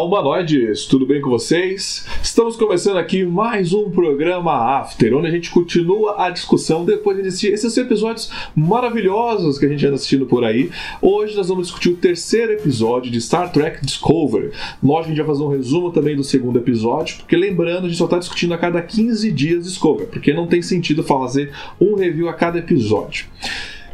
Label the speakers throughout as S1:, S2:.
S1: Olá, humanoides! Tudo bem com vocês? Estamos começando aqui mais um programa After, onde a gente continua a discussão depois de assistir esses episódios maravilhosos que a gente anda assistindo por aí. Hoje nós vamos discutir o terceiro episódio de Star Trek Discovery. Nós a gente vai fazer um resumo também do segundo episódio, porque lembrando, a gente só está discutindo a cada 15 dias Discovery, porque não tem sentido fazer um review a cada episódio.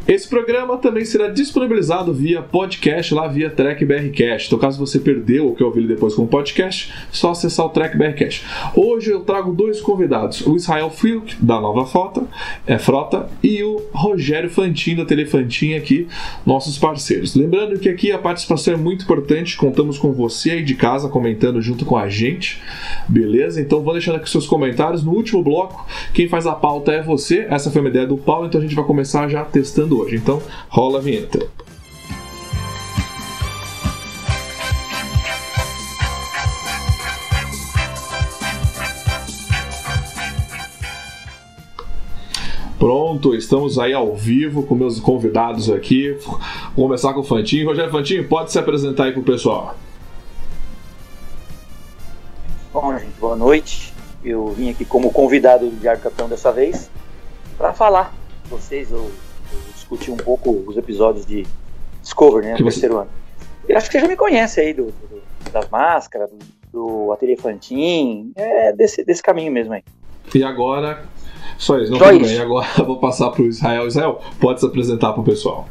S1: Esse programa também será disponibilizado via podcast lá via Track BRcast. Então, caso você perdeu ou quer ouvir depois como podcast, só acessar o Track BRcast. Hoje eu trago dois convidados: o Israel Filk, da Nova Frota, é, Frota, e o Rogério Fantin, da Telefantin, aqui, nossos parceiros. Lembrando que aqui a participação é muito importante, contamos com você aí de casa comentando junto com a gente, beleza? Então, vou deixando aqui seus comentários. No último bloco, quem faz a pauta é você. Essa foi uma ideia do Paulo, então a gente vai começar já testando hoje. Então, rola a vinheta. Pronto, estamos aí ao vivo com meus convidados aqui. Vou começar com o Fantinho. Rogério Fantinho, pode se apresentar aí pro pessoal.
S2: Bom, gente, boa noite. Eu vim aqui como convidado do Diário Capitão dessa vez para falar vocês. Discutir um pouco os episódios de Discovery, né?
S1: Você-
S2: terceiro ano. Eu acho que você já me conhece aí do, do- das máscaras, do, do Ateliê Fantin, é desse, desse caminho mesmo aí.
S1: E agora, só isso, não
S2: Só
S1: tudo
S2: isso.
S1: bem. Agora eu vou passar pro Israel. Israel, pode se apresentar pro pessoal.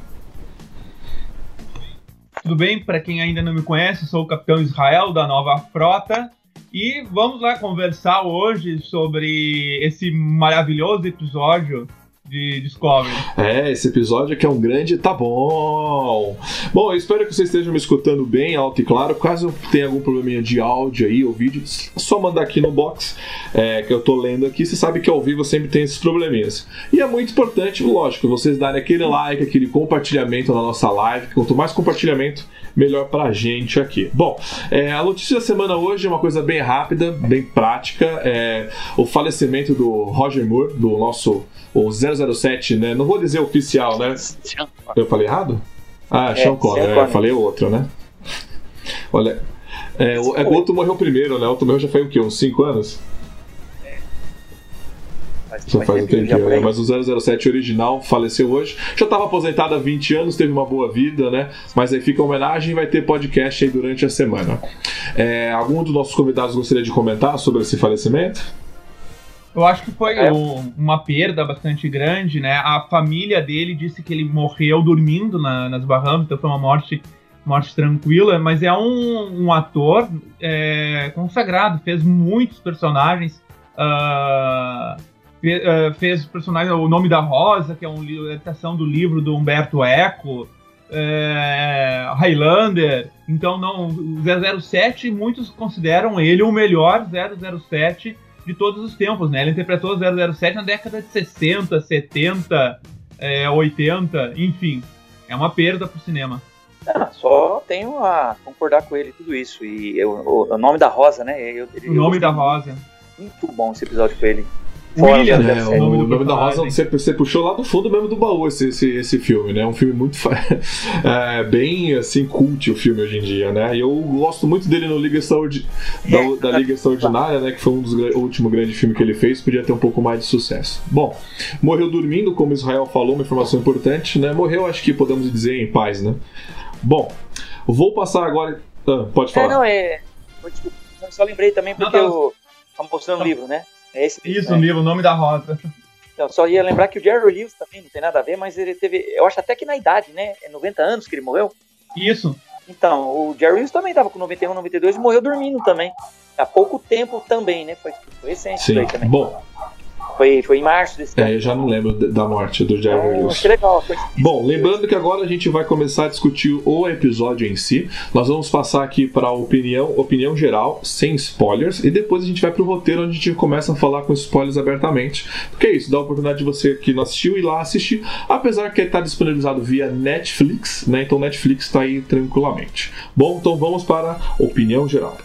S3: Tudo bem? Para quem ainda não me conhece, sou o Capitão Israel da Nova Frota e vamos lá conversar hoje sobre esse maravilhoso episódio de Discovery.
S1: É, esse episódio aqui é um grande tá bom. Bom, eu espero que vocês estejam me escutando bem, alto e claro. Caso tenha algum probleminha de áudio aí ou vídeo, é só mandar aqui no box é, que eu tô lendo aqui. Você sabe que ao vivo sempre tem esses probleminhas. E é muito importante, lógico, vocês darem aquele like, aquele compartilhamento na nossa live. que Quanto mais compartilhamento, melhor pra gente aqui. Bom, é, a notícia da semana hoje é uma coisa bem rápida, bem prática. É o falecimento do Roger Moore, do nosso o 007, né? Não vou dizer oficial, né? Eu falei errado? Ah,
S2: É,
S1: Sean Connery, é, eu falei outro, né? Olha, é, o, é o outro morreu primeiro, né? O outro morreu já faz o quê? Uns 5 anos? Já faz um
S2: tempinho,
S1: né? Mas o 007 original faleceu hoje. Já estava aposentado há 20 anos, teve uma boa vida, né? Mas aí fica a homenagem e vai ter podcast aí durante a semana. É, algum dos nossos convidados gostaria de comentar sobre esse falecimento?
S3: Eu acho que foi
S2: É.
S3: um- uma perda bastante grande, né? A família dele disse que ele morreu dormindo na- nas Bahamas, então foi uma morte, morte tranquila, mas é um, um ator é, consagrado, fez muitos personagens. ah, fe- ah, fez personagem O Nome da Rosa, que é uma adaptação do livro do Humberto Eco. é, Highlander, então não, o 007 muitos consideram ele o melhor 007 de todos os tempos, né? Ele interpretou o 007 na década de 60, 70, é, 80, enfim. É uma perda pro cinema.
S2: Ah, só tenho a concordar com ele tudo isso. E eu- o, o nome da Rosa, né? Eu,
S3: O nome da Rosa.
S2: Muito bom esse episódio com ele. Fora
S3: William,
S2: o
S3: né?
S1: É,
S2: 007.
S1: o
S3: nome
S1: da Rosa você, você puxou lá do fundo mesmo do baú esse, esse, esse filme, né? É um filme muito é, bem assim cult o filme hoje em dia, né? E eu gosto muito dele no Liga Extraordi- da, da Liga Extraordinária, né? Que foi um dos o último grande filme que ele fez, podia ter um pouco mais de sucesso. Bom, morreu dormindo, como Israel falou, uma informação importante, né? Morreu, acho que podemos dizer em paz, né? Bom, vou passar agora. Ah, pode
S2: É,
S1: falar.
S2: não, é. Eu só lembrei também porque
S3: Não, tá-
S2: eu. Tá mostrando o livro, né? É esse
S3: Isso,
S2: né?
S3: o livro, o nome da Rosa.
S2: Eu só ia lembrar que o Jerry Lewis também não tem nada a ver, mas ele teve. Eu acho até que na idade, né? É 90 anos que ele morreu.
S3: Isso.
S2: Então, o Jerry Lewis também tava com 91, 92 e morreu dormindo também. Há pouco tempo também, né? Foi, foi recente
S1: Sim.
S2: também.
S1: Bom,
S2: Foi, foi em março desse ano.
S1: É, eu já não lembro da morte do Jerry
S2: Então,
S1: Lewis.
S2: achei legal. Foi...
S1: Bom, lembrando que agora a gente vai começar a discutir o episódio em si. Nós vamos passar aqui para a opinião, opinião geral, sem spoilers, e depois a gente vai pro roteiro onde a gente começa a falar com spoilers abertamente. Porque é isso, dá a oportunidade de você que não assistiu ir lá assistir, apesar que está disponibilizado via Netflix, né? Então Netflix está aí tranquilamente. Bom, então vamos para a opinião geral.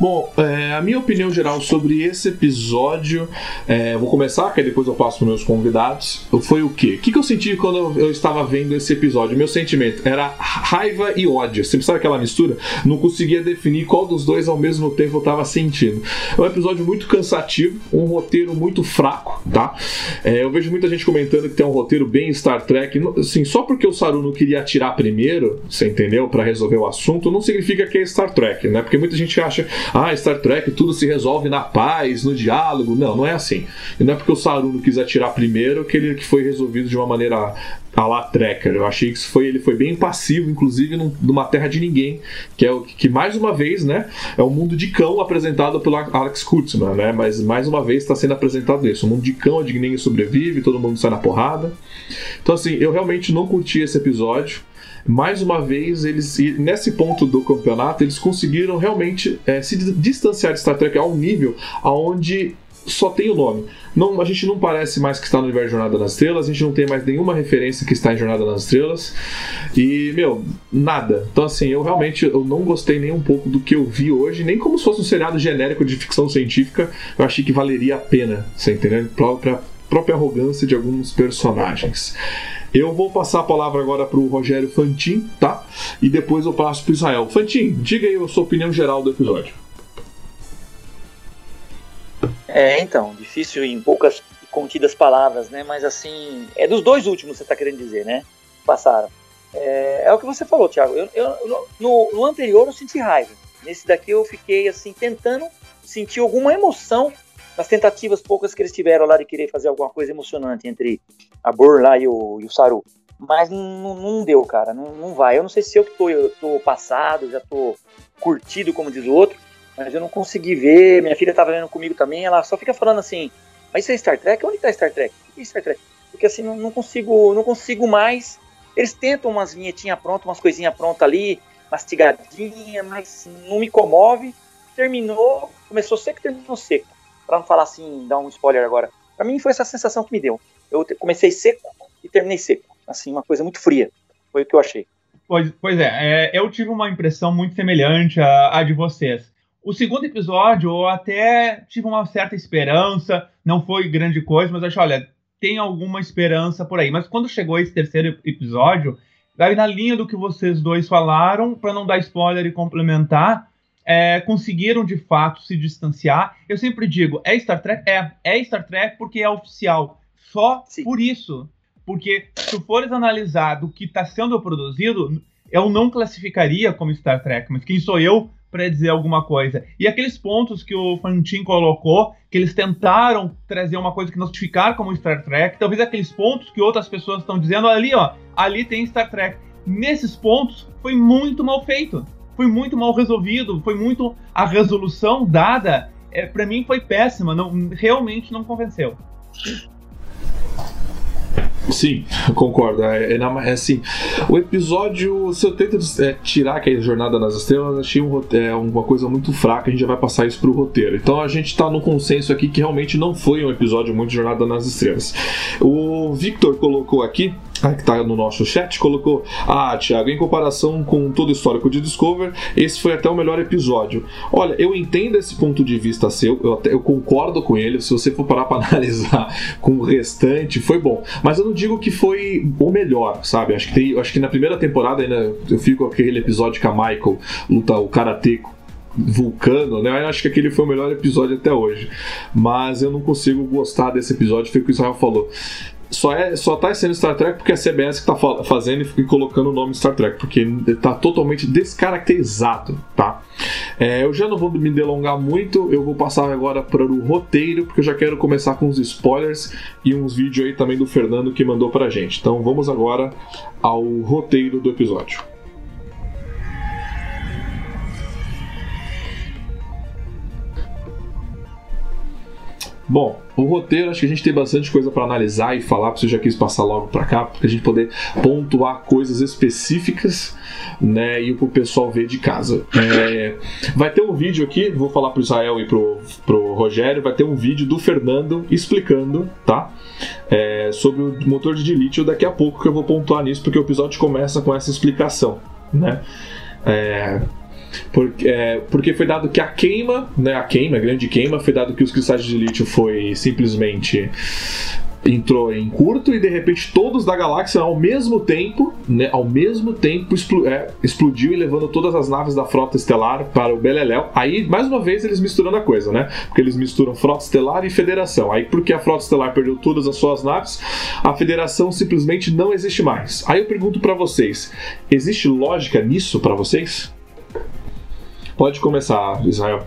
S1: Bom, é, a minha opinião geral sobre esse episódio, é, vou começar, que depois eu passo para meus convidados. Foi o quê? O que, que eu senti quando eu, eu estava vendo esse episódio? Meu sentimento era raiva e ódio. Você sabe aquela mistura? Não conseguia definir qual dos dois ao mesmo tempo eu estava sentindo. É um episódio muito cansativo, um roteiro muito fraco, tá? É, eu vejo muita gente comentando que tem um roteiro bem Star Trek. Assim, só porque o Saru não queria atirar primeiro, você entendeu? Para resolver o assunto, não significa que é Star Trek, né? Porque muita gente acha ah, Star Trek tudo se resolve na paz, no diálogo. Não, não é assim. E não é porque o Saru não quis atirar primeiro que ele que foi resolvido de uma maneira a la Trekker. Eu achei que isso foi, ele foi bem passivo, inclusive num, numa terra de ninguém, que é o que mais uma vez, né, é o mundo de cão apresentado pelo Alex Kurtzman, né? Mas mais uma vez está sendo apresentado isso, o mundo de cão onde ninguém sobrevive, todo mundo sai na porrada. Então assim, eu realmente não curti esse episódio mais uma vez, eles nesse ponto do campeonato, eles conseguiram realmente é, se distanciar de Star Trek a um nível aonde só tem o nome. Não, a gente não parece mais que está no universo Jornada nas Estrelas, a gente não tem mais nenhuma referência que está em Jornada nas Estrelas. E, meu, nada. Então, assim, eu realmente eu não gostei nem um pouco do que eu vi hoje, nem como se fosse um seriado genérico de ficção científica. Eu achei que valeria a pena, você entendeu? Pra, própria arrogância de alguns personagens. Eu vou passar a palavra agora para o Rogério Fantin, tá? E depois eu passo para Israel. Fantin, diga aí a sua opinião geral do episódio.
S2: É, então, difícil em poucas e contidas palavras, né? Mas assim, é dos dois últimos, você está querendo dizer, né? Passaram. É, é, o que você falou, Thiago. Eu, eu, no, no anterior eu senti raiva. Nesse daqui eu fiquei assim, tentando sentir alguma emoção nas tentativas poucas que eles tiveram lá de querer fazer alguma coisa emocionante entre a Bor lá e o, e o Saru. Mas não, não deu, cara, não, não vai. Eu não sei se eu que tô, eu tô passado, já tô curtido, como diz o outro, mas eu não consegui ver. Minha filha tava vendo comigo também, ela só fica falando assim: Mas isso é Star Trek? Onde tá Star Trek? O que é Star Trek? Porque assim, não, não consigo não consigo mais. Eles tentam umas vinhetinhas prontas, umas coisinhas prontas ali, mastigadinha, mas não me comove. Terminou, começou seco, terminou seco para não falar assim, dar um spoiler agora. Para mim foi essa sensação que me deu. Eu comecei seco e terminei seco. Assim, uma coisa muito fria. Foi o que eu achei.
S3: Pois, pois é, é eu tive uma impressão muito semelhante à, à de vocês. O segundo episódio, eu até tive uma certa esperança, não foi grande coisa, mas acho, olha, tem alguma esperança por aí. Mas quando chegou esse terceiro episódio, vai na linha do que vocês dois falaram, para não dar spoiler e complementar, é, conseguiram de fato se distanciar. Eu sempre digo, é Star Trek? É, é Star Trek porque é oficial. Só Sim. por isso. Porque se fores analisar do que está sendo produzido, eu não classificaria como Star Trek, mas quem sou eu para dizer alguma coisa? E aqueles pontos que o Fantin colocou, que eles tentaram trazer uma coisa que nos ficar como Star Trek, talvez aqueles pontos que outras pessoas estão dizendo ali, ó, ali tem Star Trek. Nesses pontos foi muito mal feito foi muito mal resolvido, foi muito a resolução dada, é, para mim foi péssima, não realmente não convenceu.
S1: Sim, concordo. É, é, é, assim, o episódio, se eu tento é, tirar aquela jornada nas estrelas, achei um, é, uma coisa muito fraca. A gente já vai passar isso pro roteiro. Então a gente tá no consenso aqui que realmente não foi um episódio muito jornada nas estrelas. O Victor colocou aqui que está no nosso chat, colocou: Ah, Thiago, em comparação com todo o histórico de Discover, esse foi até o melhor episódio. Olha, eu entendo esse ponto de vista seu, eu, até, eu concordo com ele. Se você for parar para analisar com o restante, foi bom. Mas eu não digo que foi o melhor, sabe? Acho que, tem, acho que na primeira temporada ainda eu fico com aquele episódio que a Michael luta o Karatê Vulcano, né? Eu acho que aquele foi o melhor episódio até hoje. Mas eu não consigo gostar desse episódio, foi o que o Israel falou só, é, só tá sendo Star Trek porque é a CBS que tá fazendo e colocando o nome Star Trek, porque tá totalmente descaracterizado, tá? É, eu já não vou me delongar muito, eu vou passar agora para o roteiro, porque eu já quero começar com uns spoilers e uns vídeos aí também do Fernando que mandou pra gente. Então vamos agora ao roteiro do episódio. Bom, o roteiro, acho que a gente tem bastante coisa para analisar e falar, porque eu já quis passar logo para cá, para a gente poder pontuar coisas específicas, né, e o pessoal ver de casa. É, vai ter um vídeo aqui, vou falar pro Israel e pro, pro Rogério, vai ter um vídeo do Fernando explicando, tá? É, sobre o motor de lítio daqui a pouco que eu vou pontuar nisso, porque o episódio começa com essa explicação, né? É, porque, é, porque foi dado que a queima, né, a queima, a grande queima, foi dado que os cristais de lítio foi simplesmente entrou em curto e de repente todos da galáxia ao mesmo tempo, né, ao mesmo tempo expl é, explodiu e levando todas as naves da frota estelar para o Beleléu. Aí, mais uma vez, eles misturando a coisa, né? Porque eles misturam frota estelar e federação. Aí, porque a frota estelar perdeu todas as suas naves, a federação simplesmente não existe mais. Aí eu pergunto para vocês, existe lógica nisso para vocês? Pode começar, Israel.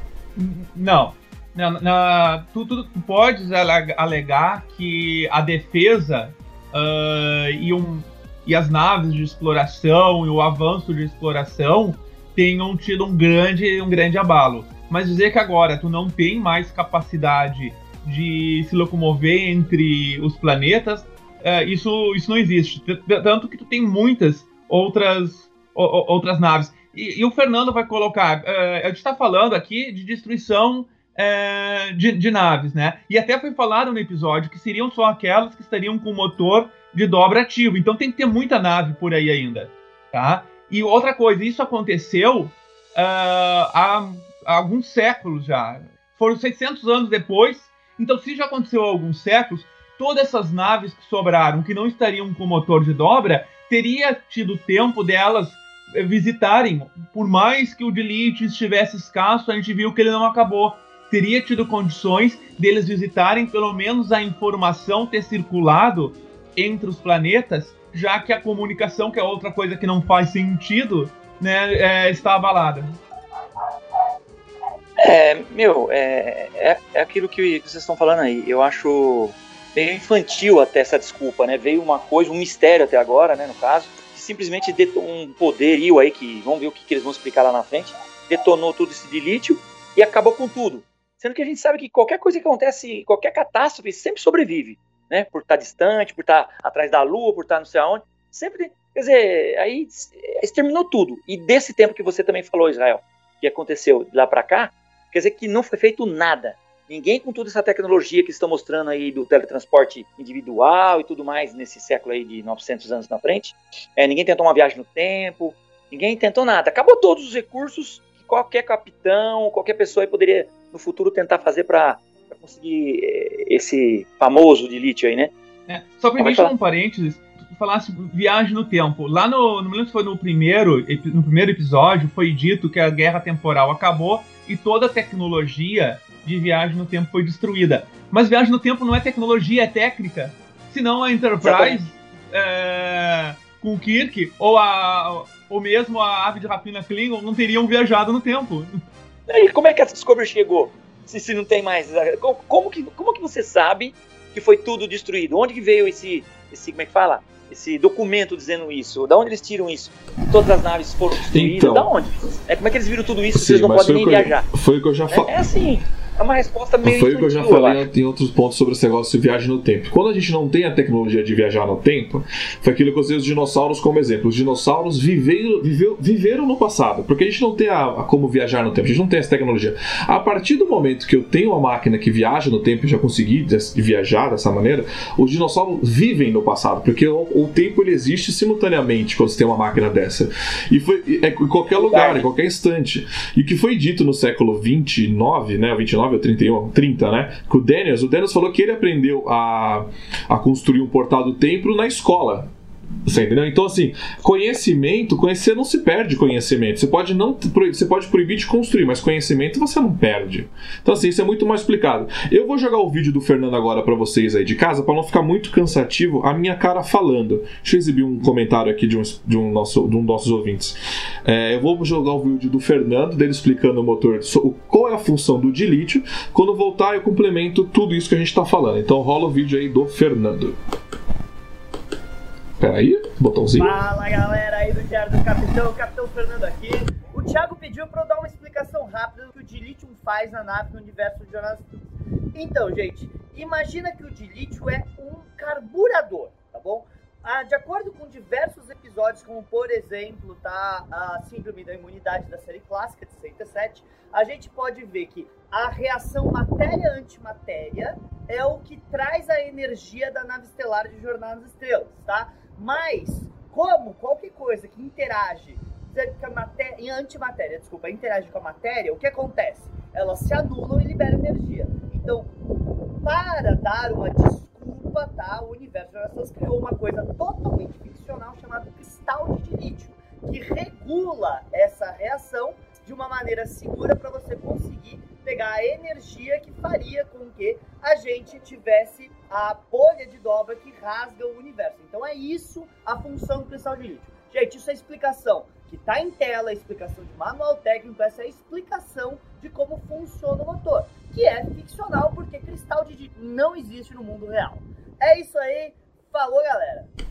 S3: Não. Na, tu, tu, tu podes alegar que a defesa uh, e, um, e as naves de exploração e o avanço de exploração tenham tido um grande, um grande abalo. Mas dizer que agora tu não tem mais capacidade de se locomover entre os planetas, uh, isso, isso não existe. Tanto que tu tem muitas outras, outras naves. E, e, o Fernando vai colocar. Uh, a gente está falando aqui de destruição uh, de, de, naves, né? E até foi falado no episódio que seriam só aquelas que estariam com motor de dobra ativo. Então tem que ter muita nave por aí ainda, tá? E outra coisa, isso aconteceu uh, há, há, alguns séculos já. Foram 600 anos depois. Então, se já aconteceu há alguns séculos, todas essas naves que sobraram, que não estariam com motor de dobra, teria tido tempo delas visitarem. Por mais que o delete estivesse escasso, a gente viu que ele não acabou. Teria tido condições deles visitarem, pelo menos a informação ter circulado entre os planetas, já que a comunicação, que é outra coisa que não faz sentido, né, é, está abalada.
S2: É, meu, é, é, é aquilo que vocês estão falando aí. Eu acho meio infantil até essa desculpa, né? Veio uma coisa, um mistério até agora, né, no caso simplesmente um poderio aí, que vamos ver o que, que eles vão explicar lá na frente, detonou tudo esse de lítio e acabou com tudo. Sendo que a gente sabe que qualquer coisa que acontece, qualquer catástrofe, sempre sobrevive, né? Por estar distante, por estar atrás da lua, por estar não sei aonde. Sempre. Quer dizer, aí exterminou tudo. E desse tempo que você também falou, Israel, que aconteceu de lá para cá, quer dizer que não foi feito nada. Ninguém com toda essa tecnologia que estão mostrando aí do teletransporte individual e tudo mais nesse século aí de 900 anos na frente, é, ninguém tentou uma viagem no tempo, ninguém tentou nada. Acabou todos os recursos que qualquer capitão, qualquer pessoa aí poderia no futuro tentar fazer para conseguir é, esse famoso de lítio aí, né?
S3: É, só permite um parênteses, tu falasse viagem no tempo. Lá no, não me lembro se foi no primeiro, no primeiro episódio, foi dito que a guerra temporal acabou e toda a tecnologia de viagem no tempo foi destruída. Mas viagem no tempo não é tecnologia, é técnica. Senão a Enterprise é, com o Kirk ou, a, ou mesmo a ave de rapina Klingon não teriam viajado no tempo.
S2: E como é que a Discovery chegou? Se, se não tem mais. Como, como, que, como que você sabe que foi tudo destruído? Onde que veio esse, esse como é que fala? Esse documento dizendo isso? Da onde eles tiram isso? Todas as naves foram destruídas? Então, da onde? É, como é que eles viram tudo isso
S1: sim,
S2: eles não podem nem viajar?
S1: Foi o que eu já falei.
S2: É, é assim é uma resposta meio.
S1: Foi o que eu já falei em outros pontos sobre esse negócio de viagem no tempo. Quando a gente não tem a tecnologia de viajar no tempo, foi aquilo que eu usei os dinossauros como exemplo. Os dinossauros viveram, viveu, viveram no passado, porque a gente não tem a, a, como viajar no tempo, a gente não tem essa tecnologia. A partir do momento que eu tenho uma máquina que viaja no tempo e já consegui viajar dessa maneira, os dinossauros vivem no passado, porque o, o tempo ele existe simultaneamente quando você tem uma máquina dessa. E foi é, em qualquer lugar, em qualquer instante. E o que foi dito no século 29, né, 29 29 ou 31, 30, né? Que o Daniels, o Daniels falou que ele aprendeu a, a construir um portal do templo na escola. Você entendeu? Então, assim, conhecimento, conhecer não se perde conhecimento. Você pode não você pode proibir de construir, mas conhecimento você não perde. Então, assim, isso é muito mais explicado. Eu vou jogar o vídeo do Fernando agora para vocês aí de casa, para não ficar muito cansativo a minha cara falando. Deixa eu exibir um comentário aqui de um, de um, nosso, de um dos nossos ouvintes. É, eu vou jogar o vídeo do Fernando, dele explicando o motor, qual é a função do de lítio. Quando voltar, eu complemento tudo isso que a gente está falando. Então, rola o vídeo aí do Fernando. Peraí, botãozinho.
S4: Fala galera aí do Diário do Capitão, Capitão Fernando aqui. O Thiago pediu para eu dar uma explicação rápida do que o Dilithium faz na nave no universo de Jonas Então, gente, imagina que o lítio é um carburador, tá bom? Ah, de acordo com diversos episódios, como por exemplo, tá, a síndrome da imunidade da série clássica de 67, a gente pode ver que a reação matéria-antimatéria é o que traz a energia da nave estelar de Jornada nas Estrelas, tá? Mas, como qualquer coisa que interage em antimatéria, desculpa, interage com a matéria, o que acontece? Elas se anulam e liberam energia. Então, para dar uma desculpa, tá? O universo de criou uma coisa totalmente ficcional chamada cristal de lítio, que regula essa reação de uma maneira segura para você conseguir pegar a energia que faria com que a gente tivesse a bolha de dobra que rasga o universo. Então é isso a função do cristal de lítio. Gente, isso é explicação que está em tela, explicação de manual técnico, essa é a explicação de como funciona o motor, que é ficcional porque cristal de não existe no mundo real. É isso aí, falou galera!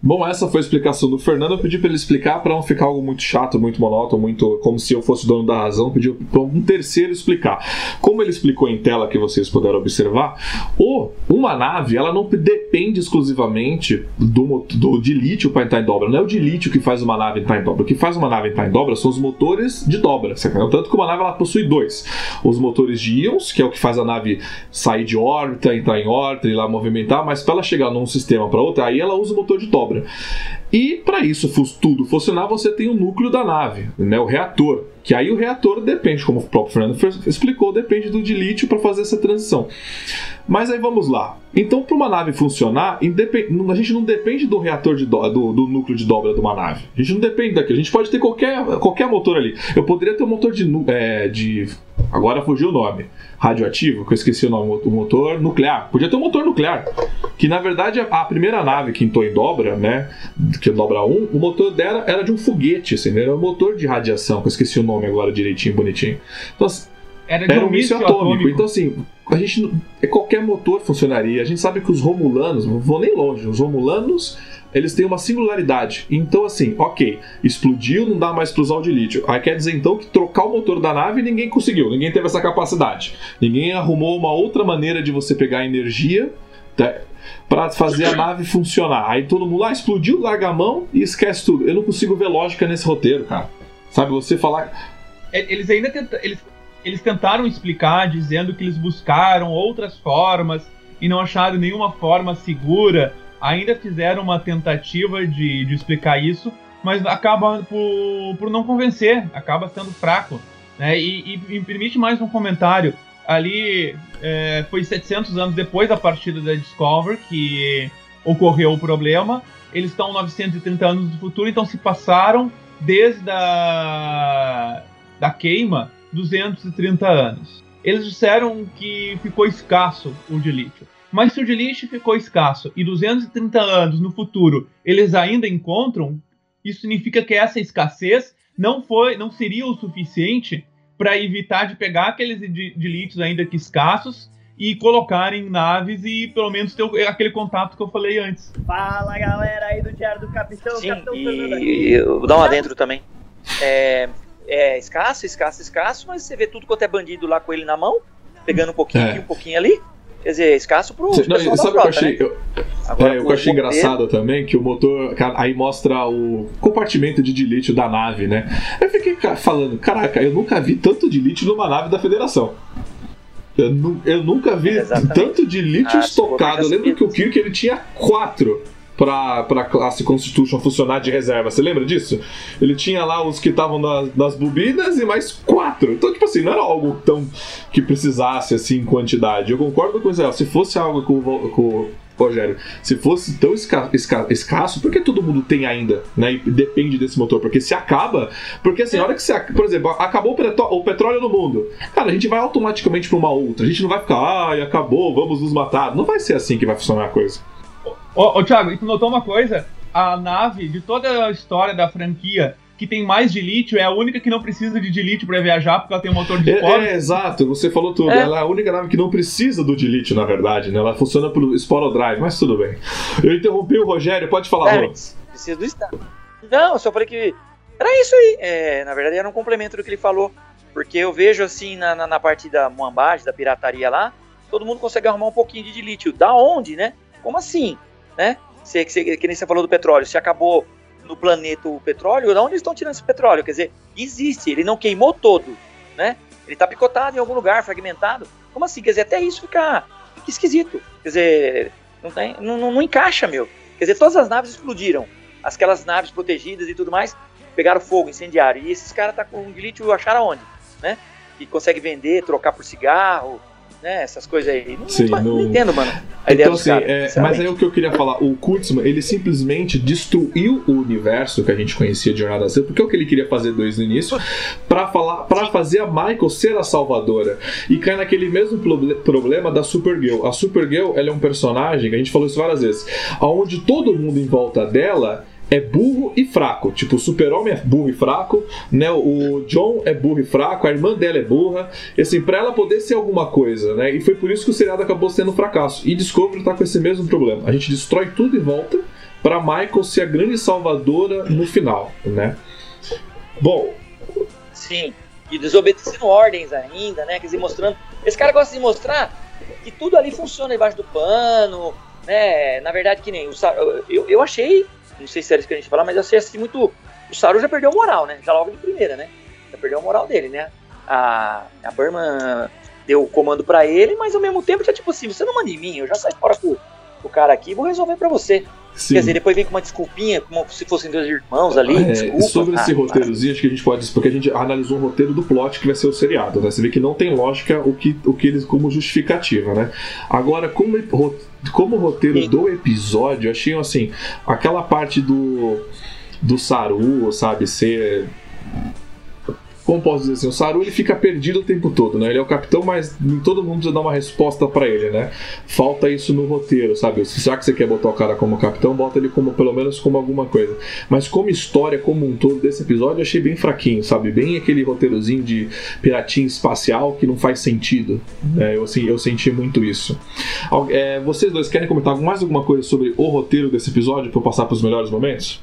S1: Bom, essa foi a explicação do Fernando. Eu pedi para ele explicar para não ficar algo muito chato, muito monótono, muito como se eu fosse dono da razão. Eu pedi para um terceiro explicar. Como ele explicou em tela que vocês puderam observar, o, uma nave ela não depende exclusivamente do, do de lítio para entrar em dobra. Não é o de lítio que faz uma nave entrar em dobra. O que faz uma nave entrar em dobra são os motores de dobra. Tanto que uma nave ela possui dois: os motores de íons, que é o que faz a nave sair de órbita, entrar em órbita e lá movimentar. Mas para ela chegar num sistema para outro, aí ela usa o motor de dobra. E para isso tudo funcionar, você tem o núcleo da nave, né, o reator. Que aí o reator depende, como o próprio Fernando explicou, depende do de lítio para fazer essa transição. Mas aí vamos lá. Então, para uma nave funcionar, a gente não depende do reator de do, do, do, núcleo de dobra de uma nave. A gente não depende daquilo. A gente pode ter qualquer, qualquer motor ali. Eu poderia ter um motor de, é, de Agora fugiu o nome. Radioativo, que eu esqueci o nome, o motor nuclear. Podia ter um motor nuclear. Que na verdade a primeira nave que entrou em dobra, né? Que é dobra 1, o motor dela era de um foguete, assim, né? Era um motor de radiação, que eu esqueci o nome agora direitinho, bonitinho. Então,
S3: era, de era um míssil atômico. atômico.
S1: Então, assim, a gente. Qualquer motor funcionaria. A gente sabe que os Romulanos, não vou nem longe, os Romulanos eles têm uma singularidade. Então, assim, ok, explodiu, não dá mais para usar o de lítio. Aí quer dizer então que trocar o motor da nave ninguém conseguiu, ninguém teve essa capacidade. Ninguém arrumou uma outra maneira de você pegar energia tá, para fazer a nave funcionar. Aí todo mundo lá ah, explodiu, larga a mão e esquece tudo. Eu não consigo ver lógica nesse roteiro, cara. Sabe, você falar.
S3: É, eles ainda tentam, eles, eles tentaram explicar dizendo que eles buscaram outras formas e não acharam nenhuma forma segura ainda fizeram uma tentativa de, de explicar isso, mas acaba por, por não convencer, acaba sendo fraco. Né? E, e, e permite mais um comentário. Ali é, foi 700 anos depois da partida da Discover que ocorreu o problema. Eles estão 930 anos do futuro, então se passaram desde a da queima 230 anos. Eles disseram que ficou escasso o de lítio. Mas se o de lixo ficou escasso e 230 anos no futuro eles ainda encontram, isso significa que essa escassez não foi, não seria o suficiente para evitar de pegar aqueles de, de lítios ainda que escassos e colocar em naves e pelo menos ter aquele contato que eu falei antes.
S4: Fala galera aí do Diário do Capitão,
S2: Sim,
S4: Capitão
S2: e, eu vou dar um adentro também. É, é escasso, escasso, escasso, mas você vê tudo quanto é bandido lá com ele na mão, pegando um pouquinho é. aqui, um pouquinho ali. Quer dizer, é escasso pro
S1: Cê, não, sabe o que eu achei? Né? Eu, Agora, é, eu achei engraçado também que o motor. Aí mostra o compartimento de dilítio da nave, né? Eu fiquei falando, caraca, eu nunca vi tanto de lítio numa nave da Federação. Eu, eu nunca vi Exatamente. tanto de lítio ah, estocado. Eu lembro que o Kirk ele tinha quatro para a classe Constitution funcionar de reserva. Você lembra disso? Ele tinha lá os que estavam nas, nas bobinas e mais quatro. Então, tipo assim, não era algo tão que precisasse assim em quantidade. Eu concordo com você. Se fosse algo com, com Rogério, se fosse tão esca esca escasso, por que todo mundo tem ainda, né? E depende desse motor? Porque se acaba, porque assim, a hora que você, por exemplo, acabou o, o petróleo no mundo, cara, a gente vai automaticamente para uma outra. A gente não vai ficar, ai, acabou, vamos nos matar. Não vai ser assim que vai funcionar a coisa.
S3: Ô, ô Thiago, e tu notou uma coisa? A nave de toda a história da franquia que tem mais de lítio é a única que não precisa de lítio para viajar porque ela tem um motor de esporo.
S1: É, é, exato, você falou tudo. É. Ela é a única nave que não precisa do lítio, na verdade, né? Ela funciona por Sporo Drive, mas tudo bem. Eu interrompi o Rogério, pode falar, é,
S2: Precisa do estado. Não, eu só falei que era isso aí. É, na verdade, era um complemento do que ele falou. Porque eu vejo assim na, na, na parte da moambagem, da pirataria lá, todo mundo consegue arrumar um pouquinho de dilítio. Da onde, né? Como assim? Né? Se, se, que nem você falou do petróleo, se acabou no planeta o petróleo, de onde eles estão tirando esse petróleo? Quer dizer, existe, ele não queimou todo, né? Ele está picotado em algum lugar, fragmentado. Como assim? Quer dizer, até isso fica, fica esquisito. Quer dizer, não, tem, não, não, não, encaixa, meu. Quer dizer, todas as naves explodiram. Aquelas naves protegidas e tudo mais pegaram fogo, incendiário. E esses caras tá com um lítio acharam onde? Né? E consegue vender, trocar por cigarro, né? Essas coisas aí. Não,
S1: Sim,
S2: não, não entendo, mano.
S1: A então, assim, cara, é, mas aí o que eu queria falar, o Kurtzman, ele simplesmente destruiu o universo que a gente conhecia de Jornada Z, porque é o que ele queria fazer dois no início, para falar, para fazer a Michael ser a salvadora. E cai naquele mesmo problema da Supergirl. A Supergirl, ela é um personagem, que a gente falou isso várias vezes, aonde todo mundo em volta dela é burro e fraco. Tipo, o super-homem é burro e fraco, né? O John é burro e fraco, a irmã dela é burra. E assim, pra ela poder ser alguma coisa, né? E foi por isso que o seriado acabou sendo um fracasso. E Discovery tá com esse mesmo problema. A gente destrói tudo e volta para Michael ser a grande salvadora no final, né? Bom.
S2: Sim. E desobedecendo ordens ainda, né? Quer dizer, mostrando. Esse cara gosta de mostrar que tudo ali funciona debaixo do pano, né? Na verdade, que nem o eu, eu achei não sei se era isso que a gente falar, mas achei assim muito. O Saru já perdeu a moral, né? Já logo de primeira, né? Já perdeu a moral dele, né? A, a Burma deu o comando para ele, mas ao mesmo tempo já tipo assim, você não manda em mim, eu já saio fora com o cara aqui vou resolver para você. Sim. Quer dizer, depois vem com uma desculpinha, como se fossem dois irmãos ali. É, desculpa,
S1: sobre esse ah, roteirozinho, acho que a gente pode. Porque a gente analisou o roteiro do plot que vai ser o seriado, né? Você vê que não tem lógica o que, o que eles como justificativa, né? Agora, como, como roteiro Sim. do episódio, achei assim, aquela parte do. Do Saru, sabe, ser como posso dizer assim, o Saru ele fica perdido o tempo todo, né? Ele é o capitão, mas todo mundo precisa dar uma resposta para ele, né? Falta isso no roteiro, sabe? Já que você quer botar o cara como capitão, bota ele como pelo menos como alguma coisa. Mas como história como um todo desse episódio, eu achei bem fraquinho, sabe? Bem aquele roteirozinho de piratinho espacial que não faz sentido. É, eu, assim, eu senti muito isso. É, vocês dois querem comentar mais alguma coisa sobre o roteiro desse episódio para eu passar para os melhores momentos?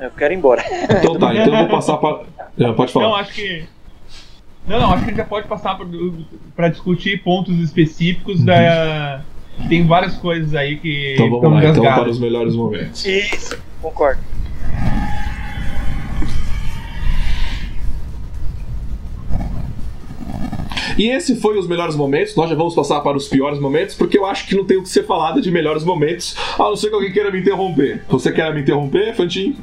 S2: Eu quero ir embora.
S1: Então tá, então eu vou passar para é, pode falar.
S3: Não, acho que. Não, não, acho que a gente já pode passar para discutir pontos específicos uhum. da. Tem várias coisas aí que.
S1: Então vamos lá, então para os melhores momentos.
S2: Isso, concordo.
S1: E esse foi os melhores momentos. Nós já vamos passar para os piores momentos, porque eu acho que não tem o que ser falado de melhores momentos, a não ser que alguém queira me interromper. Você quer me interromper, Fantin?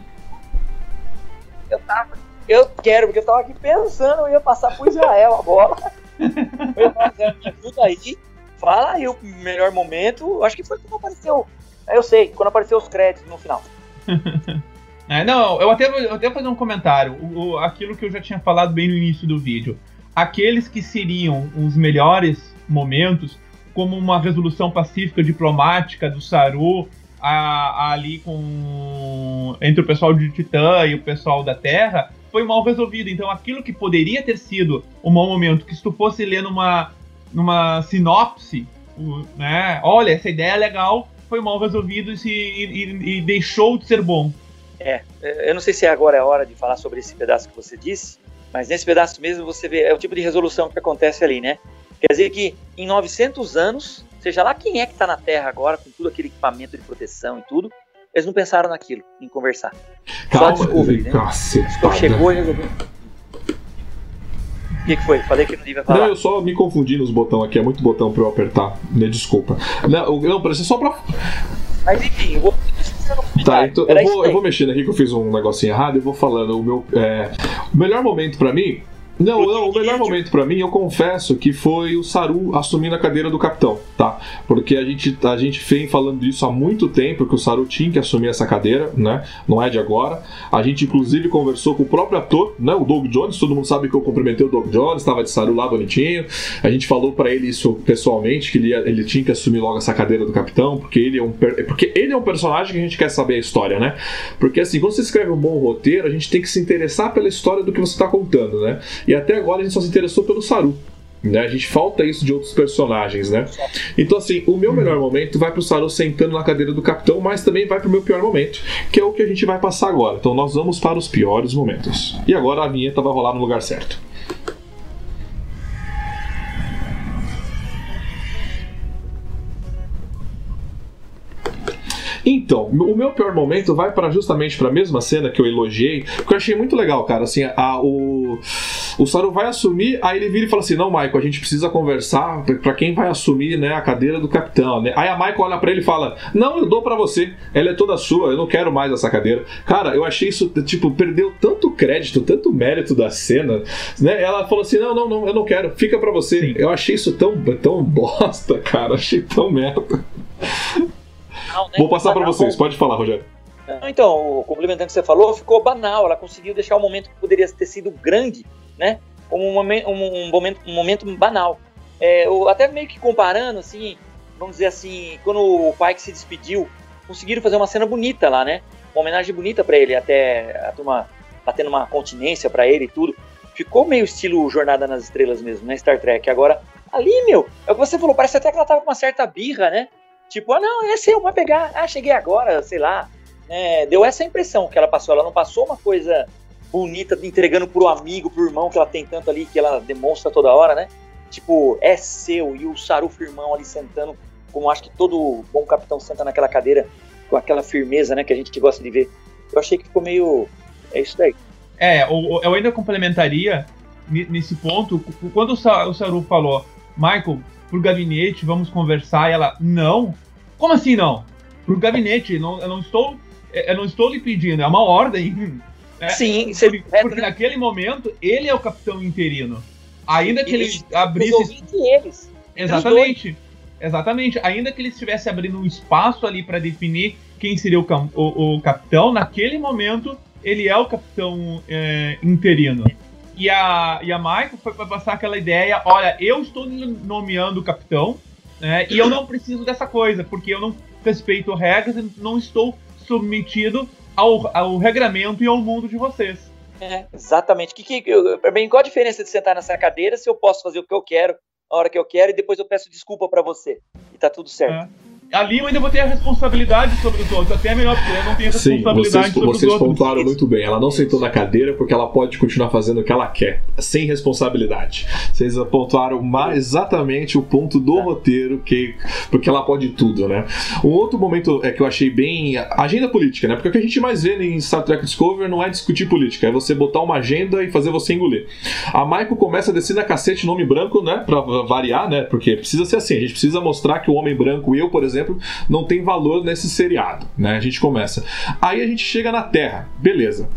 S2: Eu tava eu quero, porque eu tava aqui pensando, eu ia passar pro Israel a bola. eu aí. Fala aí o melhor momento. Acho que foi quando apareceu. Eu sei, quando apareceu os créditos no final.
S3: é, não, eu até, eu até vou fazer um comentário. O, o, aquilo que eu já tinha falado bem no início do vídeo. Aqueles que seriam os melhores momentos, como uma resolução pacífica diplomática do Saru, a, a, ali com entre o pessoal de Titã e o pessoal da Terra, foi mal resolvido. Então aquilo que poderia ter sido um mau momento, que se tu fosse ler numa, numa sinopse, né? Olha, essa ideia é legal, foi mal resolvido e, se, e, e, deixou de ser bom.
S2: É, eu não sei se agora é a hora de falar sobre esse pedaço que você disse, mas nesse pedaço mesmo você vê, é o tipo de resolução que acontece ali, né? Quer dizer que em 900 anos, seja lá quem é que está na Terra agora, com todo aquele equipamento de proteção e tudo, eles não pensaram naquilo, em conversar.
S1: Calma, Só Discovery, né?
S2: Então chegou e resolveu. O que, que, foi? Falei que não devia falar.
S1: Não, eu só me confundi nos botões aqui, é muito botão pra eu apertar. Né, desculpa. Não, não parece só pra.
S2: Mas enfim, eu vou.
S1: Tá, então eu vou, eu vou mexendo aqui que eu fiz um negocinho errado e vou falando. O meu. É, o melhor momento pra mim não, não, o melhor momento para mim, eu confesso que foi o Saru assumindo a cadeira do capitão, tá? Porque a gente, a gente vem falando disso há muito tempo, que o Saru tinha que assumir essa cadeira, né? Não é de agora. A gente, inclusive, conversou com o próprio ator, né? O Doug Jones, todo mundo sabe que eu cumprimentei o Doug Jones, estava de Saru lá bonitinho. A gente falou para ele isso pessoalmente, que ele, ele tinha que assumir logo essa cadeira do capitão, porque ele é um, porque ele é um personagem que a gente quer saber a história, né? Porque assim, quando você escreve um bom roteiro, a gente tem que se interessar pela história do que você está contando, né? E até agora a gente só se interessou pelo Saru. Né? A gente falta isso de outros personagens, né? Então, assim, o meu melhor momento vai pro Saru sentando na cadeira do capitão, mas também vai pro meu pior momento, que é o que a gente vai passar agora. Então, nós vamos para os piores momentos. E agora a vinheta vai rolar no lugar certo. Então, o meu pior momento vai para justamente para a mesma cena que eu elogiei, porque eu achei muito legal, cara. Assim, a, o, o Saru vai assumir, aí ele vira e fala assim: Não, Michael, a gente precisa conversar para quem vai assumir né, a cadeira do capitão. Né? Aí a Michael olha para ele e fala: Não, eu dou para você, ela é toda sua, eu não quero mais essa cadeira. Cara, eu achei isso, tipo, perdeu tanto crédito, tanto mérito da cena. Né? Ela falou assim: Não, não, não, eu não quero, fica para você. Sim. Eu achei isso tão, tão bosta, cara, achei tão merda. Não, né? Vou passar para vocês, pode falar, Rogério.
S2: Então, complementando o que você falou, ficou banal. Ela conseguiu deixar o momento que poderia ter sido grande, né? Como um momento, um, momento, um momento banal. É, até meio que comparando, assim, vamos dizer assim, quando o pai que se despediu, conseguiram fazer uma cena bonita lá, né? Uma homenagem bonita para ele, até a turma batendo uma continência para ele e tudo. Ficou meio estilo Jornada nas Estrelas mesmo, né? Star Trek. Agora, ali, meu, é o que você falou, parece até que ela tava com uma certa birra, né? Tipo, ah, não, é seu, vai pegar. Ah, cheguei agora, sei lá. É, deu essa impressão que ela passou. Ela não passou uma coisa bonita entregando pro amigo, pro irmão que ela tem tanto ali, que ela demonstra toda hora, né? Tipo, é seu. E o Saru firmão ali sentando, como acho que todo bom capitão senta naquela cadeira, com aquela firmeza, né, que a gente gosta de ver. Eu achei que ficou meio. É isso daí.
S3: É, eu ainda complementaria nesse ponto, quando o Saru falou, Michael, pro gabinete, vamos conversar. E ela, não. Como assim não? Pro gabinete, não, eu não estou. Eu não estou lhe pedindo, é uma ordem.
S2: Né? Sim,
S3: porque, é, porque né? naquele momento ele é o capitão interino. Ainda que ele, ele abrisse.
S2: Eles.
S3: Exatamente. Exatamente. Ainda que ele estivesse abrindo um espaço ali para definir quem seria o, o, o, capitão, naquele momento ele é o capitão é, interino. E a, e a Michael foi para passar aquela ideia: olha, eu estou nomeando o capitão, né, e eu não preciso dessa coisa, porque eu não respeito regras e não estou submetido ao, ao regramento e ao mundo de vocês.
S2: É, exatamente. Que, que, pra mim, qual a diferença de sentar nessa cadeira se eu posso fazer o que eu quero, a hora que eu quero, e depois eu peço desculpa para você? E tá tudo certo.
S3: É ali eu ainda vou ter a responsabilidade sobre os outros. Até é melhor porque eu não tenho responsabilidade Sim,
S1: vocês,
S3: sobre
S1: vocês os outros. Vocês pontuaram muito bem. Ela não sentou na cadeira porque ela pode continuar fazendo o que ela quer, sem responsabilidade. Vocês pontuaram mais exatamente o ponto do é. roteiro, que porque ela pode tudo, né? Um outro momento é que eu achei bem agenda política, né? Porque o que a gente mais vê em Star Trek Discovery não é discutir política, é você botar uma agenda e fazer você engolir. A Michael começa a descer na cacete nome branco, né? Pra variar, né? Porque precisa ser assim. A gente precisa mostrar que o homem branco, eu, por exemplo, exemplo, não tem valor nesse seriado, né? A gente começa. Aí a gente chega na Terra, beleza.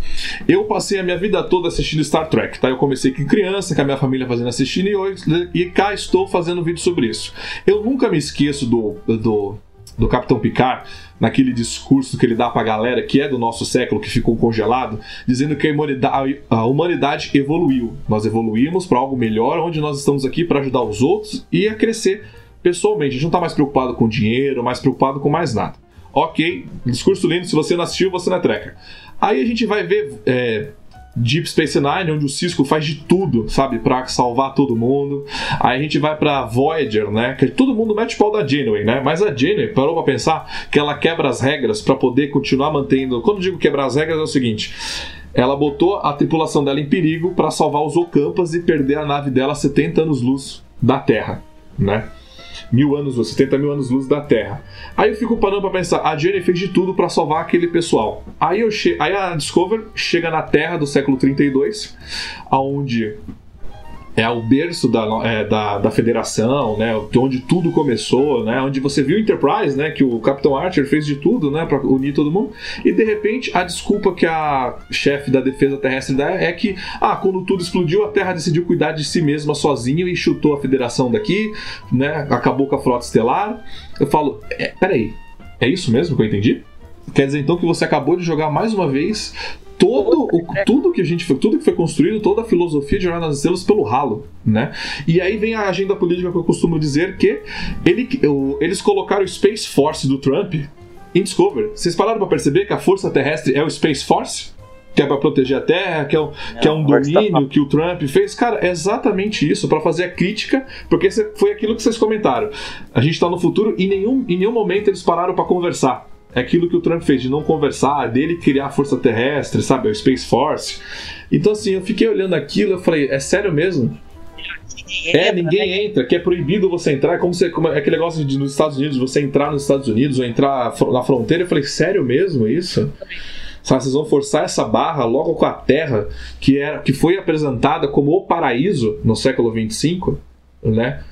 S1: Eu passei a minha vida toda assistindo Star Trek, tá? Eu comecei com criança, com a minha família fazendo assistindo e, hoje, e cá estou fazendo vídeo sobre isso. Eu nunca me esqueço do, do do Capitão Picard, naquele discurso que ele dá pra galera que é do nosso século, que ficou congelado, dizendo que a humanidade, a humanidade evoluiu. Nós evoluímos para algo melhor, onde nós estamos aqui para ajudar os outros e a crescer pessoalmente. A gente não está mais preocupado com dinheiro, mais preocupado com mais nada. Ok, discurso lindo, se você não assistiu, você não é treca. Aí a gente vai ver é, Deep Space Nine, onde o Cisco faz de tudo, sabe, para salvar todo mundo. Aí a gente vai para Voyager, né, que todo mundo mete o pau da Janeway, né, mas a Janeway parou para pensar que ela quebra as regras para poder continuar mantendo. Quando digo quebrar as regras é o seguinte, ela botou a tripulação dela em perigo para salvar os Ocampas e perder a nave dela a 70 anos luz da Terra, né? Mil anos, 70 mil anos luz da Terra. Aí eu fico parando para pensar, a Jenny fez de tudo para salvar aquele pessoal. Aí, eu che aí a Discover chega na Terra do século 32, aonde é o berço da, é, da, da federação, né, onde tudo começou, né, onde você viu Enterprise, né, que o Capitão Archer fez de tudo, né, para unir todo mundo, e de repente a desculpa que a chefe da defesa terrestre dá é que, ah, quando tudo explodiu, a Terra decidiu cuidar de si mesma sozinho e chutou a federação daqui, né, acabou com a frota estelar. Eu falo, é, peraí, é isso mesmo que eu entendi? Quer dizer então que você acabou de jogar mais uma vez todo o, tudo que a gente tudo que foi construído, toda a filosofia de Jornada nas Estrelas pelo ralo, né? E aí vem a agenda política que eu costumo dizer que ele, eles colocaram o Space Force do Trump em Discovery. Vocês pararam para perceber que a força terrestre é o Space Force? que é para proteger a Terra, que é, um, que é um domínio que o Trump fez. Cara, é exatamente isso, para fazer a crítica, porque foi aquilo que vocês comentaram. A gente está no futuro e nenhum, em nenhum momento eles pararam para conversar. É aquilo que o Trump fez, de não conversar, dele criar a força terrestre, sabe? O Space Force. Então, assim, eu fiquei olhando aquilo e falei, é sério mesmo? É, ninguém né? entra, que é proibido você entrar. É como, você, como é aquele negócio de nos Estados Unidos, você entrar nos Estados Unidos ou entrar na fronteira. Eu falei, sério mesmo isso? Sabe, vocês vão forçar essa barra logo com a Terra, que, era, que foi apresentada como o paraíso no século 25, né?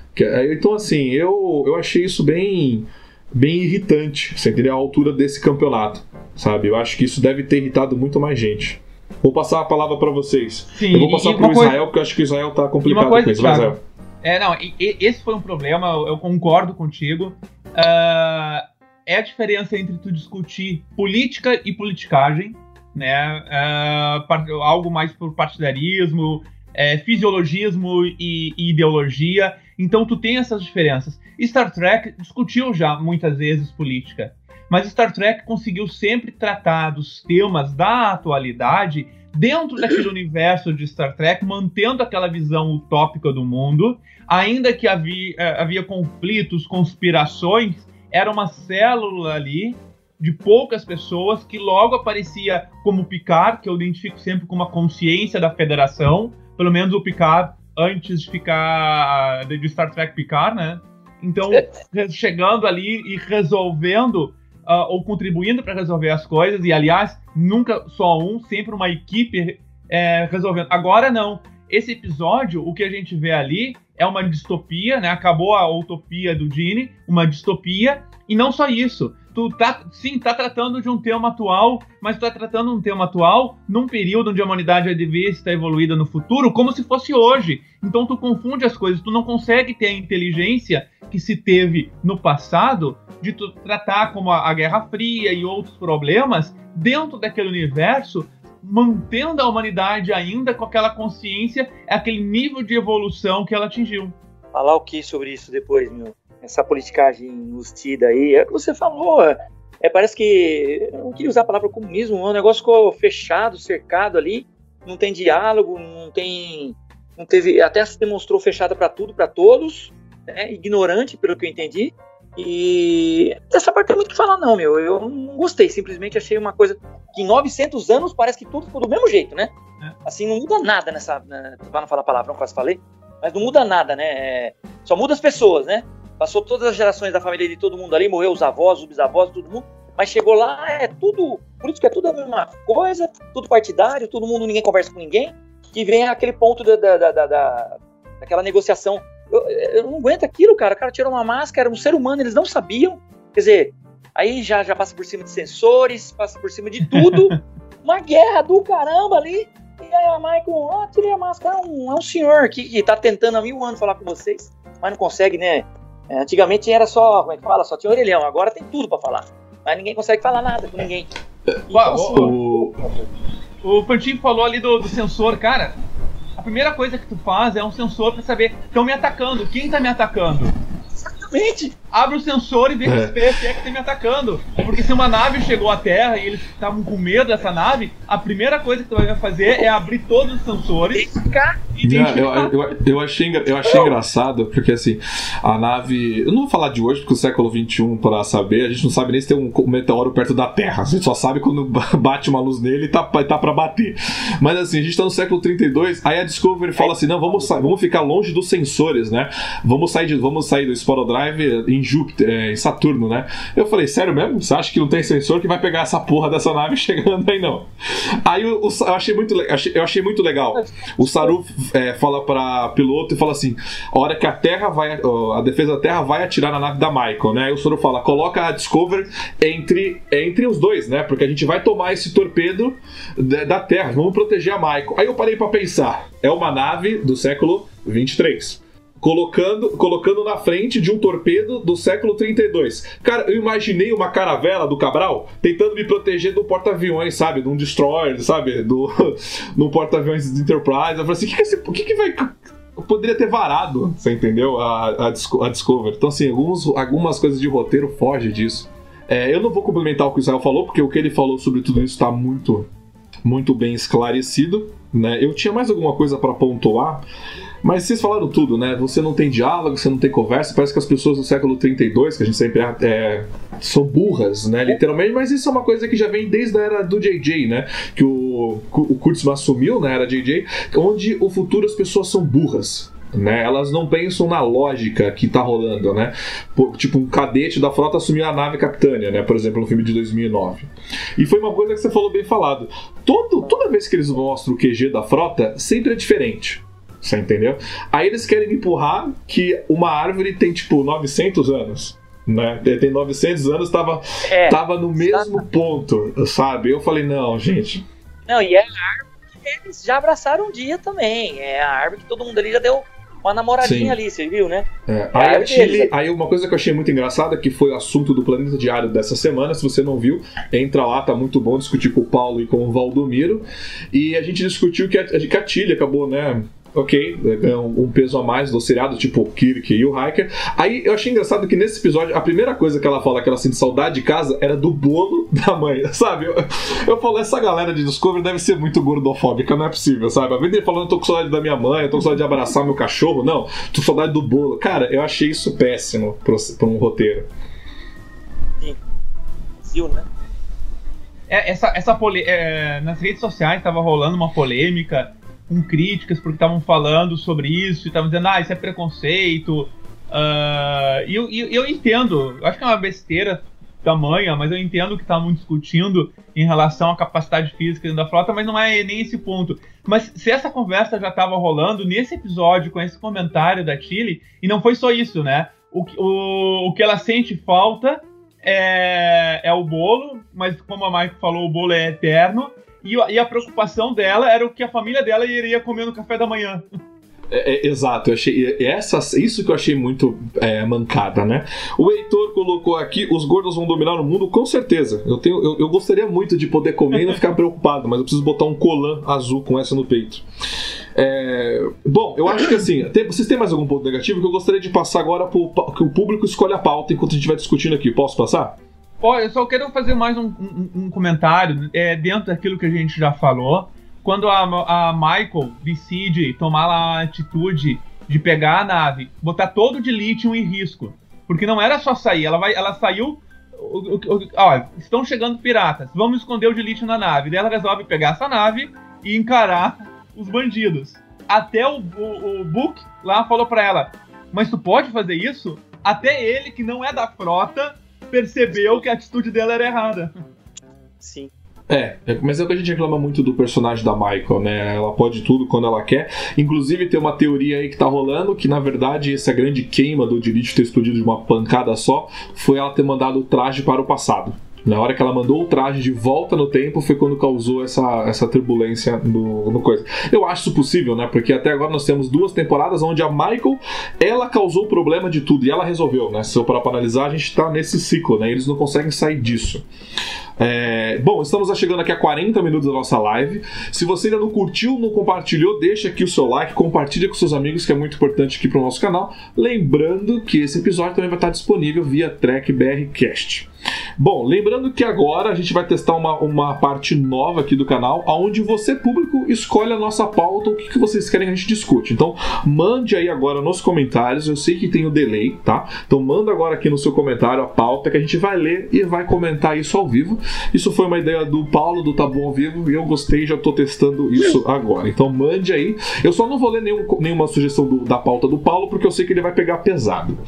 S1: Então, assim, eu, eu achei isso bem, bem irritante, você entendeu? A altura desse campeonato, sabe? Eu acho que isso deve ter irritado muito mais gente. Vou passar a palavra para vocês. Sim, eu vou passar para o Israel, coisa... porque eu acho que o Israel tá complicado coisa, com isso. Thiago,
S3: é, não, esse foi um problema, eu concordo contigo. Uh, é a diferença entre tu discutir política e politicagem, né? Uh, algo mais por partidarismo, é, fisiologismo e, e, ideologia. Então tu tem essas diferenças. Star Trek discutiu já muitas vezes política. Mas Star Trek conseguiu sempre tratar dos temas da atualidade dentro daquele universo de Star Trek, mantendo aquela visão utópica do mundo, ainda que havia, eh, havia conflitos, conspirações, era uma célula ali de poucas pessoas que logo aparecia como Picard, que eu identifico sempre como a consciência da Federação, pelo menos o Picard antes de ficar de Star Trek Picard, né? Então, chegando ali e resolvendo uh, ou contribuindo para resolver as coisas, e aliás, nunca só um, sempre uma equipe é, resolvendo. Agora não. Esse episódio, o que a gente vê ali é uma distopia, né? Acabou a utopia do Gene, uma distopia, e não só isso. Tu tá, sim, tá tratando de um tema atual, mas tu tá tratando um tema atual num período onde a humanidade devia estar evoluída no futuro, como se fosse hoje. Então tu confunde as coisas, tu não consegue ter a inteligência que se teve no passado de tratar como a, a Guerra Fria e outros problemas dentro daquele universo, mantendo a humanidade ainda com aquela consciência, aquele nível de evolução que ela atingiu.
S2: Falar o que sobre isso depois, meu? Essa politicagem ustida aí, é o que você falou, é, é, parece que, eu não queria usar a palavra comunismo, o negócio ficou fechado, cercado ali, não tem diálogo, não tem, não teve, até se demonstrou fechada para tudo, para todos, né, ignorante, pelo que eu entendi, e essa parte tem muito que falar, não, meu. Eu não gostei, simplesmente achei uma coisa que em 900 anos parece que tudo ficou do mesmo jeito, né? É. Assim, não muda nada nessa. Né? Pra não falar palavra, não quase falei, mas não muda nada, né? É, só muda as pessoas, né? Passou todas as gerações da família de todo mundo ali, morreu os avós, os bisavós, todo mundo. Mas chegou lá, é tudo. Por isso que é tudo a mesma coisa, tudo partidário, todo mundo, ninguém conversa com ninguém. Que vem aquele ponto da, da, da, da daquela negociação eu, eu, não aguento aquilo, cara. O cara tirou uma máscara, um ser humano, eles não sabiam. Quer dizer, aí já, já passa por cima de sensores, passa por cima de tudo. uma guerra do caramba ali. E aí a Michael, ó, oh, tirei a máscara, é um, é um senhor que, que tá tentando há mil anos falar com vocês, mas não consegue, né? É, antigamente era só, como é que fala? Só tinha orelhão, agora tem tudo para falar. Mas ninguém consegue falar nada com ninguém.
S3: Então, o, o, o Pantinho falou ali do, do sensor, cara a primeira coisa que tu faz é um sensor para saber estão me atacando, quem tá me atacando. Exatamente. Abre o sensor e vê é. que espécie é que tá me atacando. Porque se uma nave chegou à Terra e eles estavam com medo dessa nave, a primeira coisa que tu vai fazer é abrir todos os sensores.
S1: Não, eu, eu, eu, achei, eu achei engraçado, porque assim, a nave. Eu não vou falar de hoje, porque o século XXI, para saber, a gente não sabe nem se tem um meteoro perto da Terra. A gente só sabe quando bate uma luz nele e tá, tá para bater. Mas assim, a gente tá no século 32, aí a Discovery fala assim: não, vamos, vamos ficar longe dos sensores, né? Vamos sair, de, vamos sair do Sporo Drive Júpiter, é, em Saturno, né? Eu falei, sério mesmo? Você acha que não tem sensor que vai pegar essa porra dessa nave chegando aí, não? Aí eu, eu achei muito, eu achei muito legal. O Saru é, fala para piloto e fala assim: a hora que a Terra vai, a defesa da Terra vai atirar na nave da Michael, né? Aí o Saru fala: coloca a Discover entre, entre os dois, né? Porque a gente vai tomar esse torpedo da Terra, vamos proteger a Michael. Aí eu parei para pensar: é uma nave do século 23 colocando, colocando na frente de um torpedo do século 32. Cara, eu imaginei uma caravela do Cabral tentando me proteger do porta-aviões, sabe? De um destroyer, sabe? Do, do porta-aviões de Enterprise. Eu falei assim, o que, que, esse, que, que vai eu poderia ter varado, você entendeu? A, a, a Discover. Então, assim, alguns, algumas coisas de roteiro fogem disso. É, eu não vou complementar o que o Israel falou, porque o que ele falou sobre tudo isso está muito muito bem esclarecido. Né? Eu tinha mais alguma coisa para pontuar, mas vocês falaram tudo, né? Você não tem diálogo, você não tem conversa. Parece que as pessoas do século 32, que a gente sempre é, é, são burras, né? Literalmente, mas isso é uma coisa que já vem desde a era do JJ, né? Que o, o Kurtzman assumiu na era JJ, onde o futuro as pessoas são burras. Né? Elas não pensam na lógica que tá rolando, né? Tipo, um cadete da frota assumiu a nave Capitânia, né? Por exemplo, no filme de 2009. E foi uma coisa que você falou bem falado. Todo, toda vez que eles mostram o QG da frota, sempre é diferente. Você entendeu? Aí eles querem empurrar que uma árvore tem, tipo, 900 anos. Né? Tem 900 anos, tava, é, tava no mesmo tá... ponto, sabe? Eu falei, não, gente.
S2: Não, e é a árvore que eles já abraçaram um dia também. É a árvore que todo mundo ali já deu uma namoradinha Sim. ali, você viu, né?
S1: É. Aí, a Chile, aí uma coisa que eu achei muito engraçada, que foi o assunto do Planeta Diário dessa semana, se você não viu, entra lá, tá muito bom discutir com o Paulo e com o Valdomiro. E a gente discutiu que a, que a Chile acabou, né? Ok, ganhou um peso a mais do seriado, tipo Kirk e o Hiker. Aí eu achei engraçado que nesse episódio, a primeira coisa que ela fala que ela sente saudade de casa era do bolo da mãe, sabe? Eu, eu falo, essa galera de Discovery deve ser muito gordofóbica, não é possível, sabe? A vida falando, tô com saudade da minha mãe, tô com saudade de abraçar meu cachorro, não, tô com saudade do bolo. Cara, eu achei isso péssimo pra, um roteiro.
S2: Sim. Sim, né?
S3: É, essa, essa pole... É, nas redes sociais tava rolando uma polêmica com críticas porque estavam falando sobre isso e estavam dizendo, ah, isso é preconceito. Uh, e eu, eu, eu, entendo, acho que é uma besteira tamanha, mas eu entendo que estavam discutindo em relação à capacidade física da frota, mas não é nem esse ponto. Mas se essa conversa já estava rolando nesse episódio com esse comentário da Chile, e não foi só isso, né? O, o, o que ela sente falta é, é o bolo, mas como a Mike falou, o bolo é eterno. E, e a preocupação dela era o que a família dela iria comer no café da manhã.
S1: É, é, exato, eu achei essa, isso que eu achei muito é, mancada, né? O Heitor colocou aqui: os gordos vão dominar o mundo, com certeza. Eu, tenho, eu, eu gostaria muito de poder comer e não ficar preocupado, mas eu preciso botar um colan azul com essa no peito. É, bom, eu acho que assim, tem, vocês têm mais algum ponto negativo que eu gostaria de passar agora para que o público escolha a pauta enquanto a gente estiver discutindo aqui. Posso passar?
S3: Eu só quero fazer mais um, um, um comentário é, dentro daquilo que a gente já falou. Quando a, a Michael decide tomar a atitude de pegar a nave, botar todo o de lítio em risco. Porque não era só sair, ela, vai, ela saiu. Ó, estão chegando piratas, vamos esconder o de lítio na nave. Daí ela resolve pegar essa nave e encarar os bandidos. Até o, o, o Book lá falou pra ela: Mas tu pode fazer isso? Até ele, que não é da frota, percebeu que a atitude dela era errada.
S2: Sim.
S1: É, mas é o que a gente reclama muito do personagem da Michael, né? Ela pode tudo quando ela quer. Inclusive, tem uma teoria aí que tá rolando que, na verdade, essa grande queima do Dirich ter explodido de uma pancada só foi ela ter mandado o traje para o passado. Na hora que ela mandou o traje de volta no tempo foi quando causou essa, essa turbulência no, no coisa. Eu acho isso possível, né? Porque até agora nós temos duas temporadas onde a Michael, ela causou o problema de tudo e ela resolveu, né? Se eu parar pra analisar, a gente tá nesse ciclo, né? Eles não conseguem sair disso. É, bom, estamos chegando aqui a 40 minutos da nossa live. Se você ainda não curtiu, não compartilhou, deixa aqui o seu like, compartilha com seus amigos, que é muito importante aqui para o nosso canal. Lembrando que esse episódio também vai estar disponível via Trek Cast. Bom, lembrando que agora a gente vai testar uma, uma parte nova aqui do canal, onde você, público, escolhe a nossa pauta, o que, que vocês querem que a gente discute. Então, mande aí agora nos comentários, eu sei que tem o delay, tá? Então, manda agora aqui no seu comentário a pauta que a gente vai ler e vai comentar isso ao vivo. Isso foi uma ideia do Paulo, do Bom ao Vivo, e eu gostei, já tô testando isso agora. Então, mande aí. Eu só não vou ler nenhum, nenhuma sugestão do, da pauta do Paulo, porque eu sei que ele vai pegar pesado.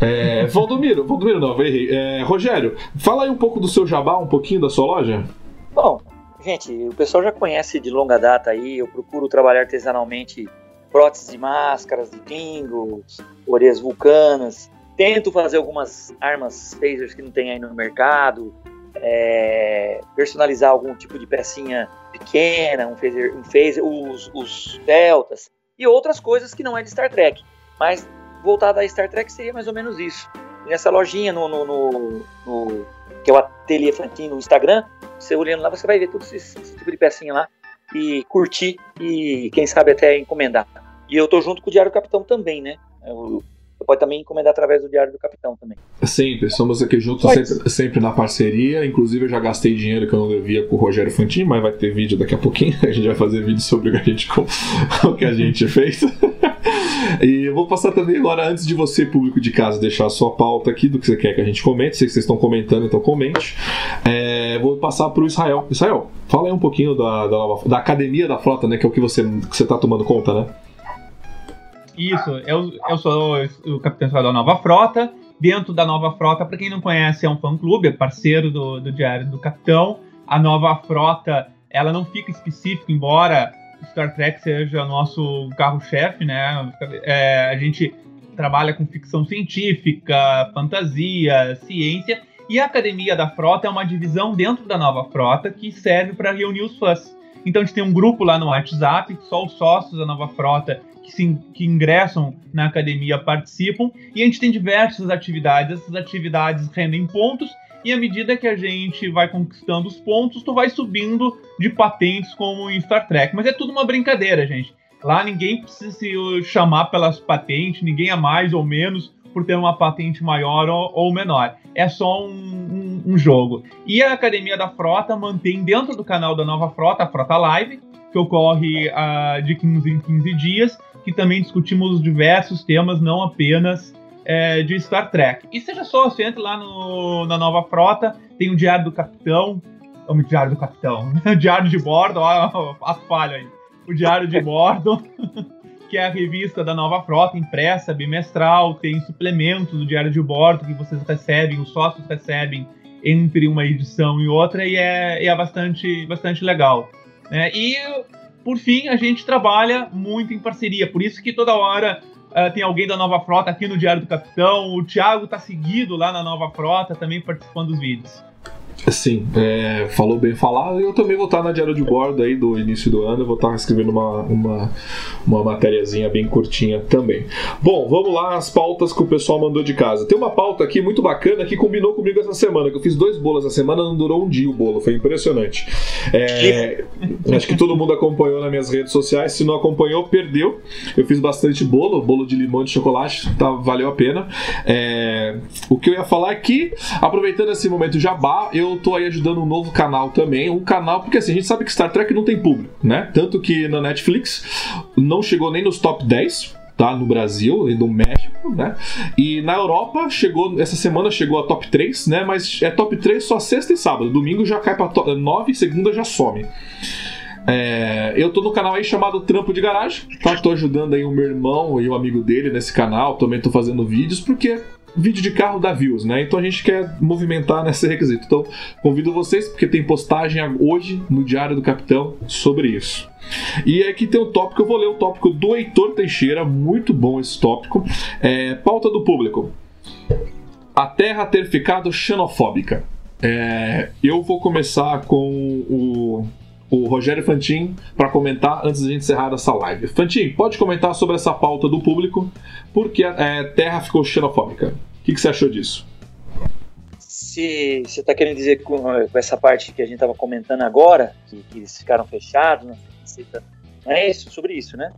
S1: É, Valdomiro, Valdomiro não, errei. É, Rogério, fala aí um pouco do seu jabá, um pouquinho da sua loja.
S2: Bom, gente, o pessoal já conhece de longa data aí, eu procuro trabalhar artesanalmente próteses de máscaras de pingo, orelhas vulcanas, tento fazer algumas armas phasers que não tem aí no mercado, é, personalizar algum tipo de pecinha pequena, um phaser, um phaser os, os deltas e outras coisas que não é de Star Trek, mas voltada a Star Trek seria mais ou menos isso nessa lojinha no, no, no, no que é o Ateliê Fantin no Instagram, você olhando lá, você vai ver todo esse, esse, tipo de pecinha lá e curtir e quem sabe até encomendar. E eu tô junto com o Diário Capitão também, né? Eu, Você pode também encomendar através do Diário do Capitão também.
S1: Sempre, somos aqui juntos, sempre, sempre, na parceria. Inclusive, eu já gastei dinheiro que eu não devia com o Rogério Fantini, mas vai ter vídeo daqui a pouquinho. A gente vai fazer vídeo sobre o que a gente, o que a gente fez. E eu vou passar também agora, antes de você, público de casa, deixar a sua pauta aqui do que você quer que a gente comente. Sei que vocês estão comentando, então comente. É, vou passar para o Israel. Israel, fala aí um pouquinho da, da, da, Academia da Frota, né? Que é o que você está tomando conta, né?
S3: Isso, eu, eu sou o capitão da Nova Frota. Dentro da Nova Frota, para quem não conhece, é um fã-clube, é parceiro do, do Diário do Capitão. A Nova Frota, ela não fica específica, embora Star Trek seja nosso carro-chefe, né? É, a gente trabalha com ficção científica, fantasia, ciência, e a Academia da Frota é uma divisão dentro da Nova Frota que serve para reunir os fãs. Então a gente tem um grupo lá no WhatsApp, só os sócios da Nova Frota que, se, que ingressam na academia participam, e a gente tem diversas atividades. Essas atividades rendem pontos, e à medida que a gente vai conquistando os pontos, tu vai subindo de patentes como em Star Trek. Mas é tudo uma brincadeira, gente. Lá ninguém precisa se chamar pelas patentes, ninguém é mais ou menos por ter uma patente maior ou, ou menor. É só um, um, um, jogo. E a Academia da Frota mantém dentro do canal da Nova Frota, a Frota Live, que ocorre uh, de 15 em 15 dias, que também discutimos diversos temas, não apenas é, de Star Trek. E seja sócio, entre lá no, na Nova Frota, tem o Diário do Capitão, o Diário do Capitão, o Diário de Bordo, ó, a falha aí. O Diário de Bordo, que é a revista da Nova Frota, impressa, bimestral, tem suplementos do Diário de Bordo que vocês recebem, os sócios recebem entre uma edição e outra, e é, é bastante, bastante legal. É, e por fim, a gente trabalha muito em parceria, por isso que toda hora uh, tem alguém da Nova Frota aqui no Diário do Capitão, o Thiago tá seguido lá na Nova Frota, também participando dos vídeos.
S1: Sim, é, falou bem falado. Eu também vou estar na diária de bordo aí do início do ano. vou estar escrevendo uma, uma, uma matériazinha bem curtinha também. Bom, vamos lá as pautas que o pessoal mandou de casa. Tem uma pauta aqui muito bacana que combinou comigo essa semana. Que eu fiz dois bolos essa semana, não durou um dia o bolo. Foi impressionante. É, acho que todo mundo acompanhou nas minhas redes sociais. Se não acompanhou, perdeu. Eu fiz bastante bolo, bolo de limão de chocolate, tá, valeu a pena. É, o que eu ia falar aqui, aproveitando esse momento jabá, eu eu tô aí ajudando um novo canal também. Um canal, porque assim, a gente sabe que Star Trek não tem público, né? Tanto que na Netflix não chegou nem nos top 10, tá? No Brasil e no México, né? E na Europa chegou, essa semana chegou a top 3, né? Mas é top 3 só sexta e sábado. Domingo já cai pra 9, segunda já some. É, eu tô no canal aí chamado Trampo de Garagem, tá? Tô ajudando aí o meu irmão e o amigo dele nesse canal, também tô fazendo vídeos, porque vídeo de carro dá views, né? Então a gente quer movimentar nesse requisito. Então convido vocês, porque tem postagem hoje no Diário do Capitão sobre isso. E aqui tem um tópico, eu vou ler o tópico do Heitor Teixeira, muito bom esse tópico. É, pauta do público. A Terra ter ficado xenofóbica. É, eu vou começar com o o Rogério Fantin para comentar antes de encerrar essa live. Fantin, pode comentar sobre essa pauta do público, porque a é, Terra ficou xenofóbica. O que, que você achou disso?
S2: Se você está querendo dizer com, com, essa parte que a gente estava comentando agora, que, que, eles ficaram fechados, não é isso, sobre isso, né?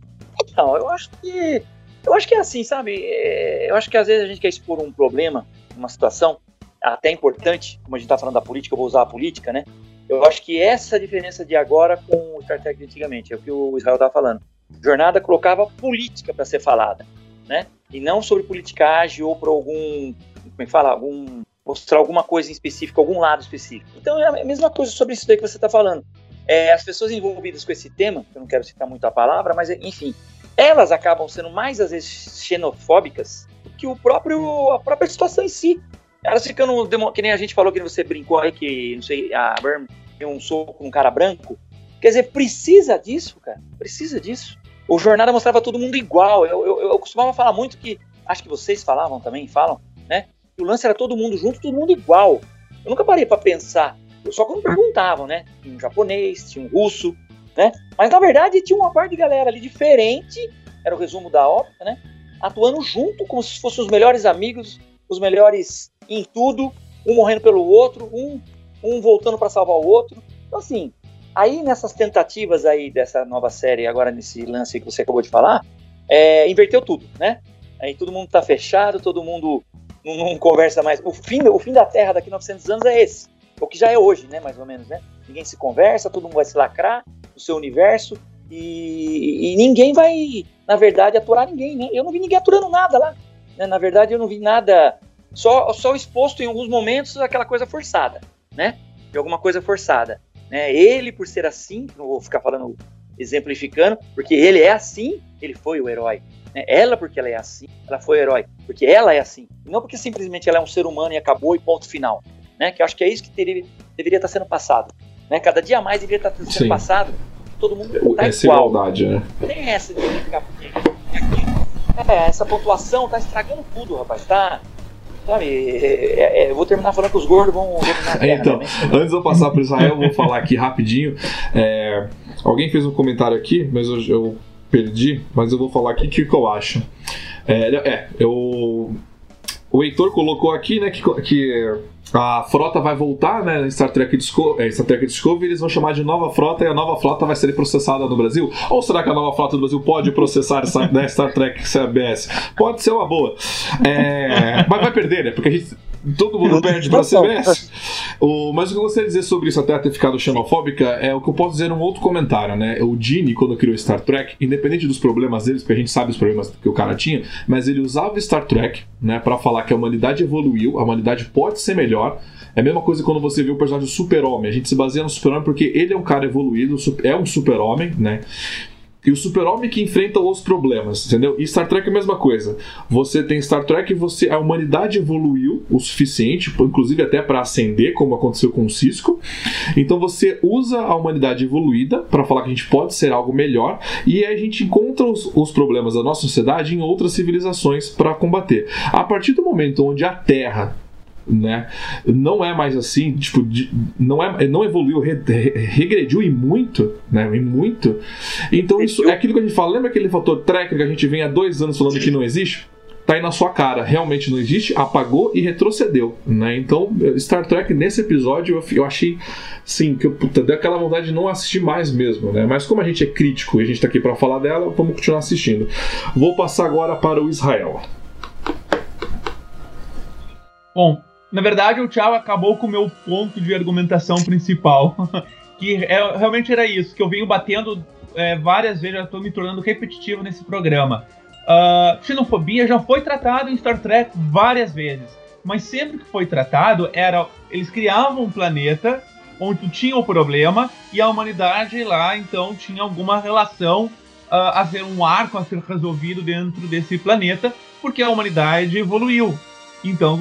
S2: Não, eu acho que eu acho que é assim, sabe? É, eu acho que às vezes a gente quer expor um problema, uma situação até importante, como a gente está falando da política, eu vou usar a política, né? Eu acho que essa diferença de agora com o Star Trek de antigamente, é o que o Israel estava falando. Jornada colocava política para ser falada, né? E não sobre politicagem ou por algum, como é que fala, algum mostrar alguma coisa em específico, algum lado específico. Então é a mesma coisa sobre isso daí que você está falando. É, as pessoas envolvidas com esse tema, eu não quero citar muito a palavra, mas enfim, elas acabam sendo mais às vezes xenofóbicas do que o próprio a própria situação em si. Elas ficando, que nem a gente falou que você brincou aí, que, não sei, a Burn deu um soco com um cara branco. Quer dizer, precisa disso, cara. Precisa disso. O Jornada mostrava todo mundo igual. Eu, eu, eu costumava falar muito que, acho que vocês falavam também, falam, né? Que o lance era todo mundo junto, todo mundo igual. Eu nunca parei para pensar. Só quando perguntavam, né? Tinha um japonês, tinha um russo, né? Mas na verdade tinha uma parte de galera ali diferente, era o resumo da obra, né? Atuando junto, como se fossem os melhores amigos, os melhores em tudo, um morrendo pelo outro, um, um voltando para salvar o outro. Então, assim, aí nessas tentativas aí dessa nova série, agora nesse lance que você acabou de falar, é, inverteu tudo, né? aí todo mundo tá fechado, todo mundo não, não conversa mais. O fim, o fim da Terra daqui a 900 anos é esse. O que já é hoje, né, mais ou menos, né? Ninguém se conversa, todo mundo vai se lacrar no seu universo e, e ninguém vai, na verdade, aturar ninguém, né? Eu não vi ninguém aturando nada lá. Né? Na verdade, eu não vi nada, só, só exposto em alguns momentos aquela coisa forçada, né? De alguma coisa forçada. Né? Ele, por ser assim, não vou ficar falando, exemplificando, porque ele é assim, ele foi o herói. Né? Ela, porque ela é assim, ela foi o herói. Porque ela é assim. Não porque simplesmente ela é um ser humano e acabou e ponto final. Né? Que eu acho que é isso que teria, deveria estar sendo passado. Né? Cada dia mais deveria estar sendo Sim. passado. Todo mundo tá
S1: essa igual. igualdade, né?
S2: Tem essa de ficar. É, essa pontuação tá estragando tudo, rapaz. Tá, Sabe, é, é, é, eu vou terminar falando que os gordos vão dominar
S1: Então, né? antes de eu passar para Israel, eu vou falar aqui rapidinho. É, alguém fez um comentário aqui, mas eu, eu, perdi, mas eu vou falar aqui o que, que eu acho. É, é, eu, o Heitor colocou aqui né, que, que a frota vai voltar, né? Star Trek, Discovery, é, Star Trek Discovery, eles vão chamar de nova frota e a nova frota vai ser processada no Brasil? Ou será que a nova frota do Brasil pode processar essa, né, Star Trek CBS? Pode ser uma boa. É, mas vai perder, né? Porque a gente todo mundo perde para a CBS. O, mas o que eu gostaria de dizer sobre isso, até ter ficado xenofóbica, é o que eu posso dizer num outro comentário, né? O Gene, quando criou Star Trek, independente dos problemas deles, porque a gente sabe os problemas que o cara tinha, mas ele usava Star Trek, né, para falar que a humanidade evoluiu, a humanidade pode ser melhor. É a mesma coisa quando você vê o personagem do Super-Homem. A gente se baseia no Super-Homem porque ele é um cara evoluído, é um Super-Homem, né? E o super-homem que enfrenta os problemas, entendeu? E Star Trek é a mesma coisa. Você tem Star Trek e você a humanidade evoluiu o suficiente, inclusive até para ascender, como aconteceu com o Cisco. Então você usa a humanidade evoluída para falar que a gente pode ser algo melhor e a gente encontra os, os problemas da nossa sociedade em outras civilizações para combater. A partir do momento onde a Terra né? Não é mais assim, tipo, de, não é, não evoluiu, re, regrediu e muito, né? E muito. Então isso é aquilo que a gente fala. Lembra aquele fator técnico que a gente vem há dois anos falando que não existe? Tá aí na sua cara, realmente não existe, apagou e retrocedeu, né? Então, Star Trek nesse episódio eu, eu achei, sim, que eu puta, deu aquela vontade de não assistir mais mesmo, né? Mas como a gente é crítico e a gente tá aqui para falar dela, vamos continuar assistindo. Vou passar agora para o Israel.
S3: Bom, na verdade, o Thiago acabou com o meu ponto de argumentação principal. que é, realmente era isso, que eu venho batendo é, várias vezes, já estou me tornando repetitivo nesse programa. Uh, xenofobia já foi tratado em Star Trek várias vezes, mas sempre que foi tratado era eles criavam um planeta onde tinha o problema e a humanidade lá então tinha alguma relação uh, a ser um arco a ser resolvido dentro desse planeta porque a humanidade evoluiu. Então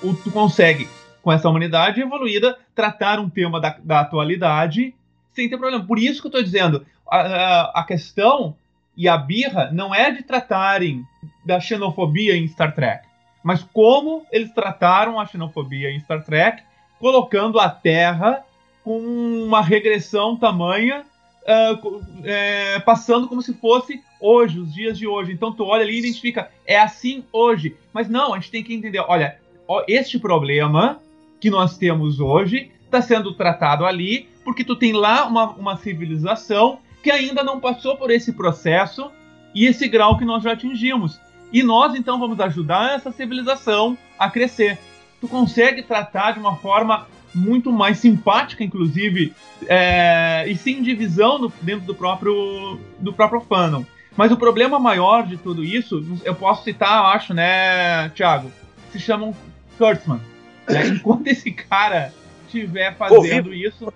S3: tu consegue, com essa humanidade evoluída, tratar um tema da, da atualidade sem ter problema. Por isso que eu estou dizendo, a, a, a, questão e a birra não é de tratarem da xenofobia em Star Trek, mas como eles trataram a xenofobia em Star Trek, colocando a Terra com uma regressão tamanha, uh, é, passando como se fosse hoje, os dias de hoje. Então tu olha ali e identifica, é assim hoje. Mas não, a gente tem que entender, olha, este problema que nós temos hoje está sendo tratado ali porque tu tem lá uma, uma civilização que ainda não passou por esse processo e esse grau que nós já atingimos. E nós então vamos ajudar essa civilização a crescer. Tu consegue tratar de uma forma muito mais simpática, inclusive, é, e sem divisão dentro do próprio, do próprio fandom. Mas o problema maior de tudo isso, eu posso citar, eu acho, né, Thiago? Se chamam Kurtzman. Né? Enquanto esse cara estiver fazendo isso.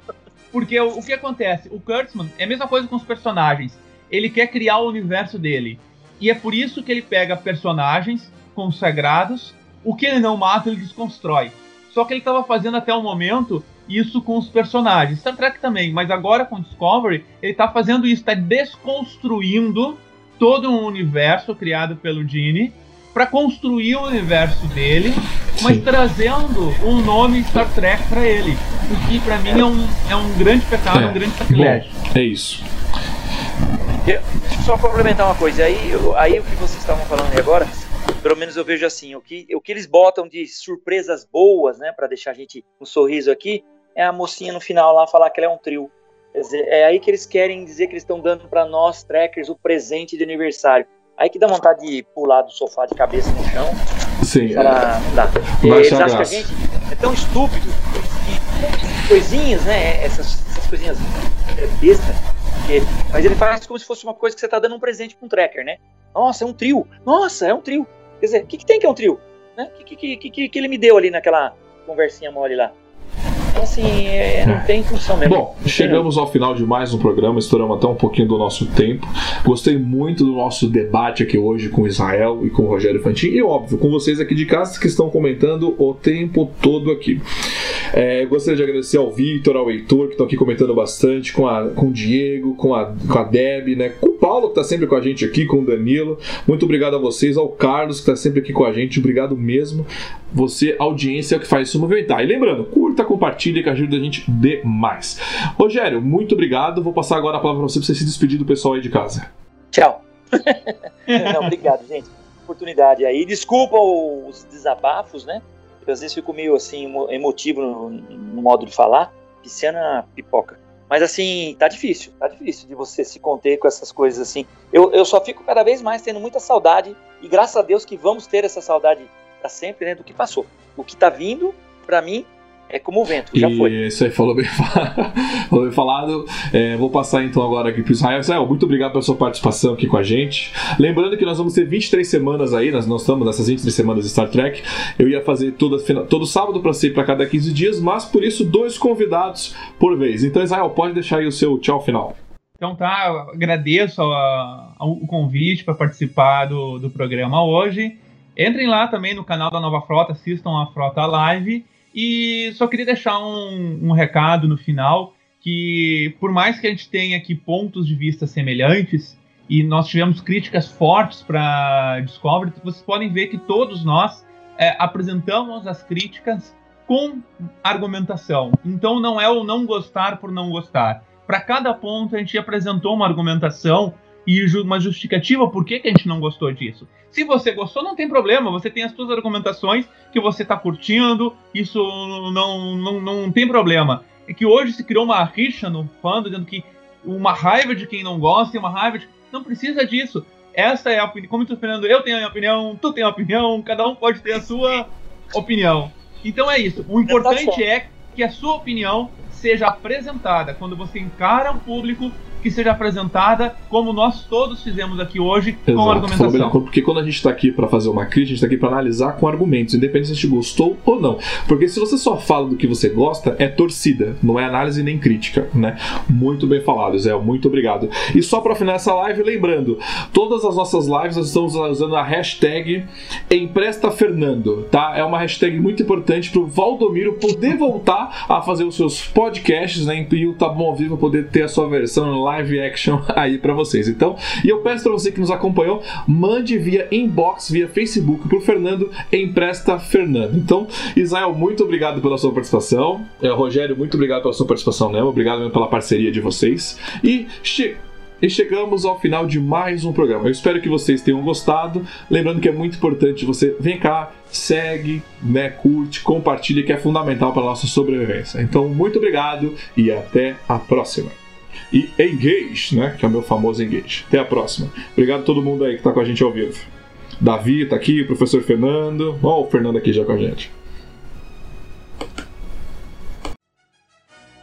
S3: Porque o, o, que acontece? O Kurtzman é a mesma coisa com os personagens. Ele quer criar o universo dele. E é por isso que ele pega personagens consagrados. O que ele não mata, ele desconstrói. Só que ele estava fazendo até o momento isso com os personagens. Star Trek também, mas agora com Discovery, ele está fazendo isso, está desconstruindo todo um universo criado pelo Gene para construir o universo dele, mas Sim. trazendo um nome Star Trek para ele. O que para mim é um, é um grande pecado, é. um grande sacrilégio.
S1: É isso.
S2: Eu, só complementar uma coisa, aí, aí o que vocês estavam falando agora, pelo menos eu vejo assim, o que, o que eles botam de surpresas boas, né, para deixar a gente um sorriso aqui, é a mocinha no final lá falar que ela é um trio. Quer dizer, é aí que eles querem dizer que eles estão dando para nós, trackers, o presente de aniversário Aí que dá vontade de pular do sofá de cabeça no chão.
S1: Sim.
S2: Falar, dá.
S1: Vai
S2: Eles acham que a gente é tão estúpido que coisinhas, né? Essas, essas coisinhas é, besta. que- mas ele faz como se fosse uma coisa que você tá dando um presente pra um tracker, né? Nossa, é um trio. Nossa, é um trio. Quer dizer, o que, que tem que é um trio? Né? O que, que, que, que, que ele me deu ali naquela conversinha mole lá? Então, assim, é, não tem função mesmo.
S1: Bom, chegamos ao final de mais um programa, estouramos até um pouquinho do nosso tempo. Gostei muito do nosso debate aqui hoje com o Israel e com o Rogério Fantin, e óbvio, com vocês aqui de casa que estão comentando o tempo todo aqui. É, gostaria de agradecer ao Victor, ao Heitor, que estão aqui comentando bastante, com, a, com o Diego, com a, com a Deb, né? com o Paulo, que está sempre com a gente aqui, com o Danilo. Muito obrigado a vocês, ao Carlos, que está sempre aqui com a gente. Obrigado mesmo. Você, audiência, que faz isso movimentar. E lembrando, curta, compartilha, que ajuda a gente demais. Rogério, muito obrigado. Vou passar agora a palavra para você, para você se despedir do pessoal aí de casa.
S2: Tchau. Não, obrigado, gente. Oportunidade aí. Desculpa os desabafos, né? Eu, às vezes fico meio assim emo- emotivo no, no modo de falar. Pisciana pipoca. Mas assim, tá difícil. Tá difícil de você se conter com essas coisas assim. Eu, eu só fico cada vez mais tendo muita saudade. E graças a Deus que vamos ter essa saudade pra sempre, né? Do que passou. O que tá vindo, pra mim, é como o vento. Já foi.
S1: Isso aí falou bem, falou bem falado. É, vou passar então agora aqui para Israel. Israel, muito obrigado pela sua participação aqui com a gente. Lembrando que nós vamos ter 23 semanas aí, nós, nós estamos nessas 23 semanas de Star Trek. Eu ia fazer toda, todo sábado para ser para cada 15 dias, mas por isso dois convidados por vez. Então, Israel, pode deixar aí o seu tchau final.
S3: Então tá, agradeço a- o convite para participar do, do programa hoje. Entrem lá também no canal da Nova Frota, assistam a Frota Live. E só queria deixar um, um recado no final, que por mais que a gente tenha aqui pontos de vista semelhantes, e nós tivemos críticas fortes para Discovery, vocês podem ver que todos nós é, apresentamos as críticas com argumentação. Então não é o não gostar por não gostar para cada ponto a gente apresentou uma argumentação e uma justificativa por que, que a gente não gostou disso. Se você gostou, não tem problema, você tem as suas argumentações que você está curtindo, isso não, não, não tem problema. É que hoje se criou uma rixa no fã, dizendo que uma raiva de quem não gosta e uma raiva de. Não precisa disso. Essa é a opinião. Como eu tô falando, eu tenho a minha opinião, tu tem a opinião, cada um pode ter a sua opinião. Então é isso. O importante é que a sua opinião seja apresentada quando você encara um público que seja apresentada como nós todos fizemos aqui hoje com
S1: Exato, na
S3: argumentação.
S1: porque quando a gente está aqui para fazer uma crítica, a gente está aqui para analisar com argumentos, independente se a gente gostou ou não. Porque se você só fala do que você gosta, é torcida, não é análise nem crítica, né? Muito bem falado, Zé, muito obrigado. E só para finalizar essa live, lembrando, todas as nossas lives nós estamos usando a hashtag Empresta Fernando, tá? É uma hashtag muito importante para o Valdomiro poder voltar a fazer os seus podcasts, né? E o Tá Bom ao Vivo poder ter a sua versão live action aí para vocês. Então, e eu peço para você que nos acompanhou, mande via inbox, via Facebook pro Fernando Empresta Fernando. Então, Israel, muito obrigado pela sua participação. É, Rogério, muito obrigado pela sua participação, né? Obrigado mesmo pela parceria de vocês. E e chegamos ao final de mais um programa. Eu espero que vocês tenham gostado. Lembrando que é muito importante você vem cá, segue, né, curte, compartilha, que é fundamental para nossa sobrevivência. Então, muito obrigado e até a próxima. E engage, né, que é o meu famoso engage. Até a próxima. Obrigado a todo mundo aí que está com a gente ao vivo. Davi tá aqui, o professor Fernando. Ó, o Fernando aqui já com a gente.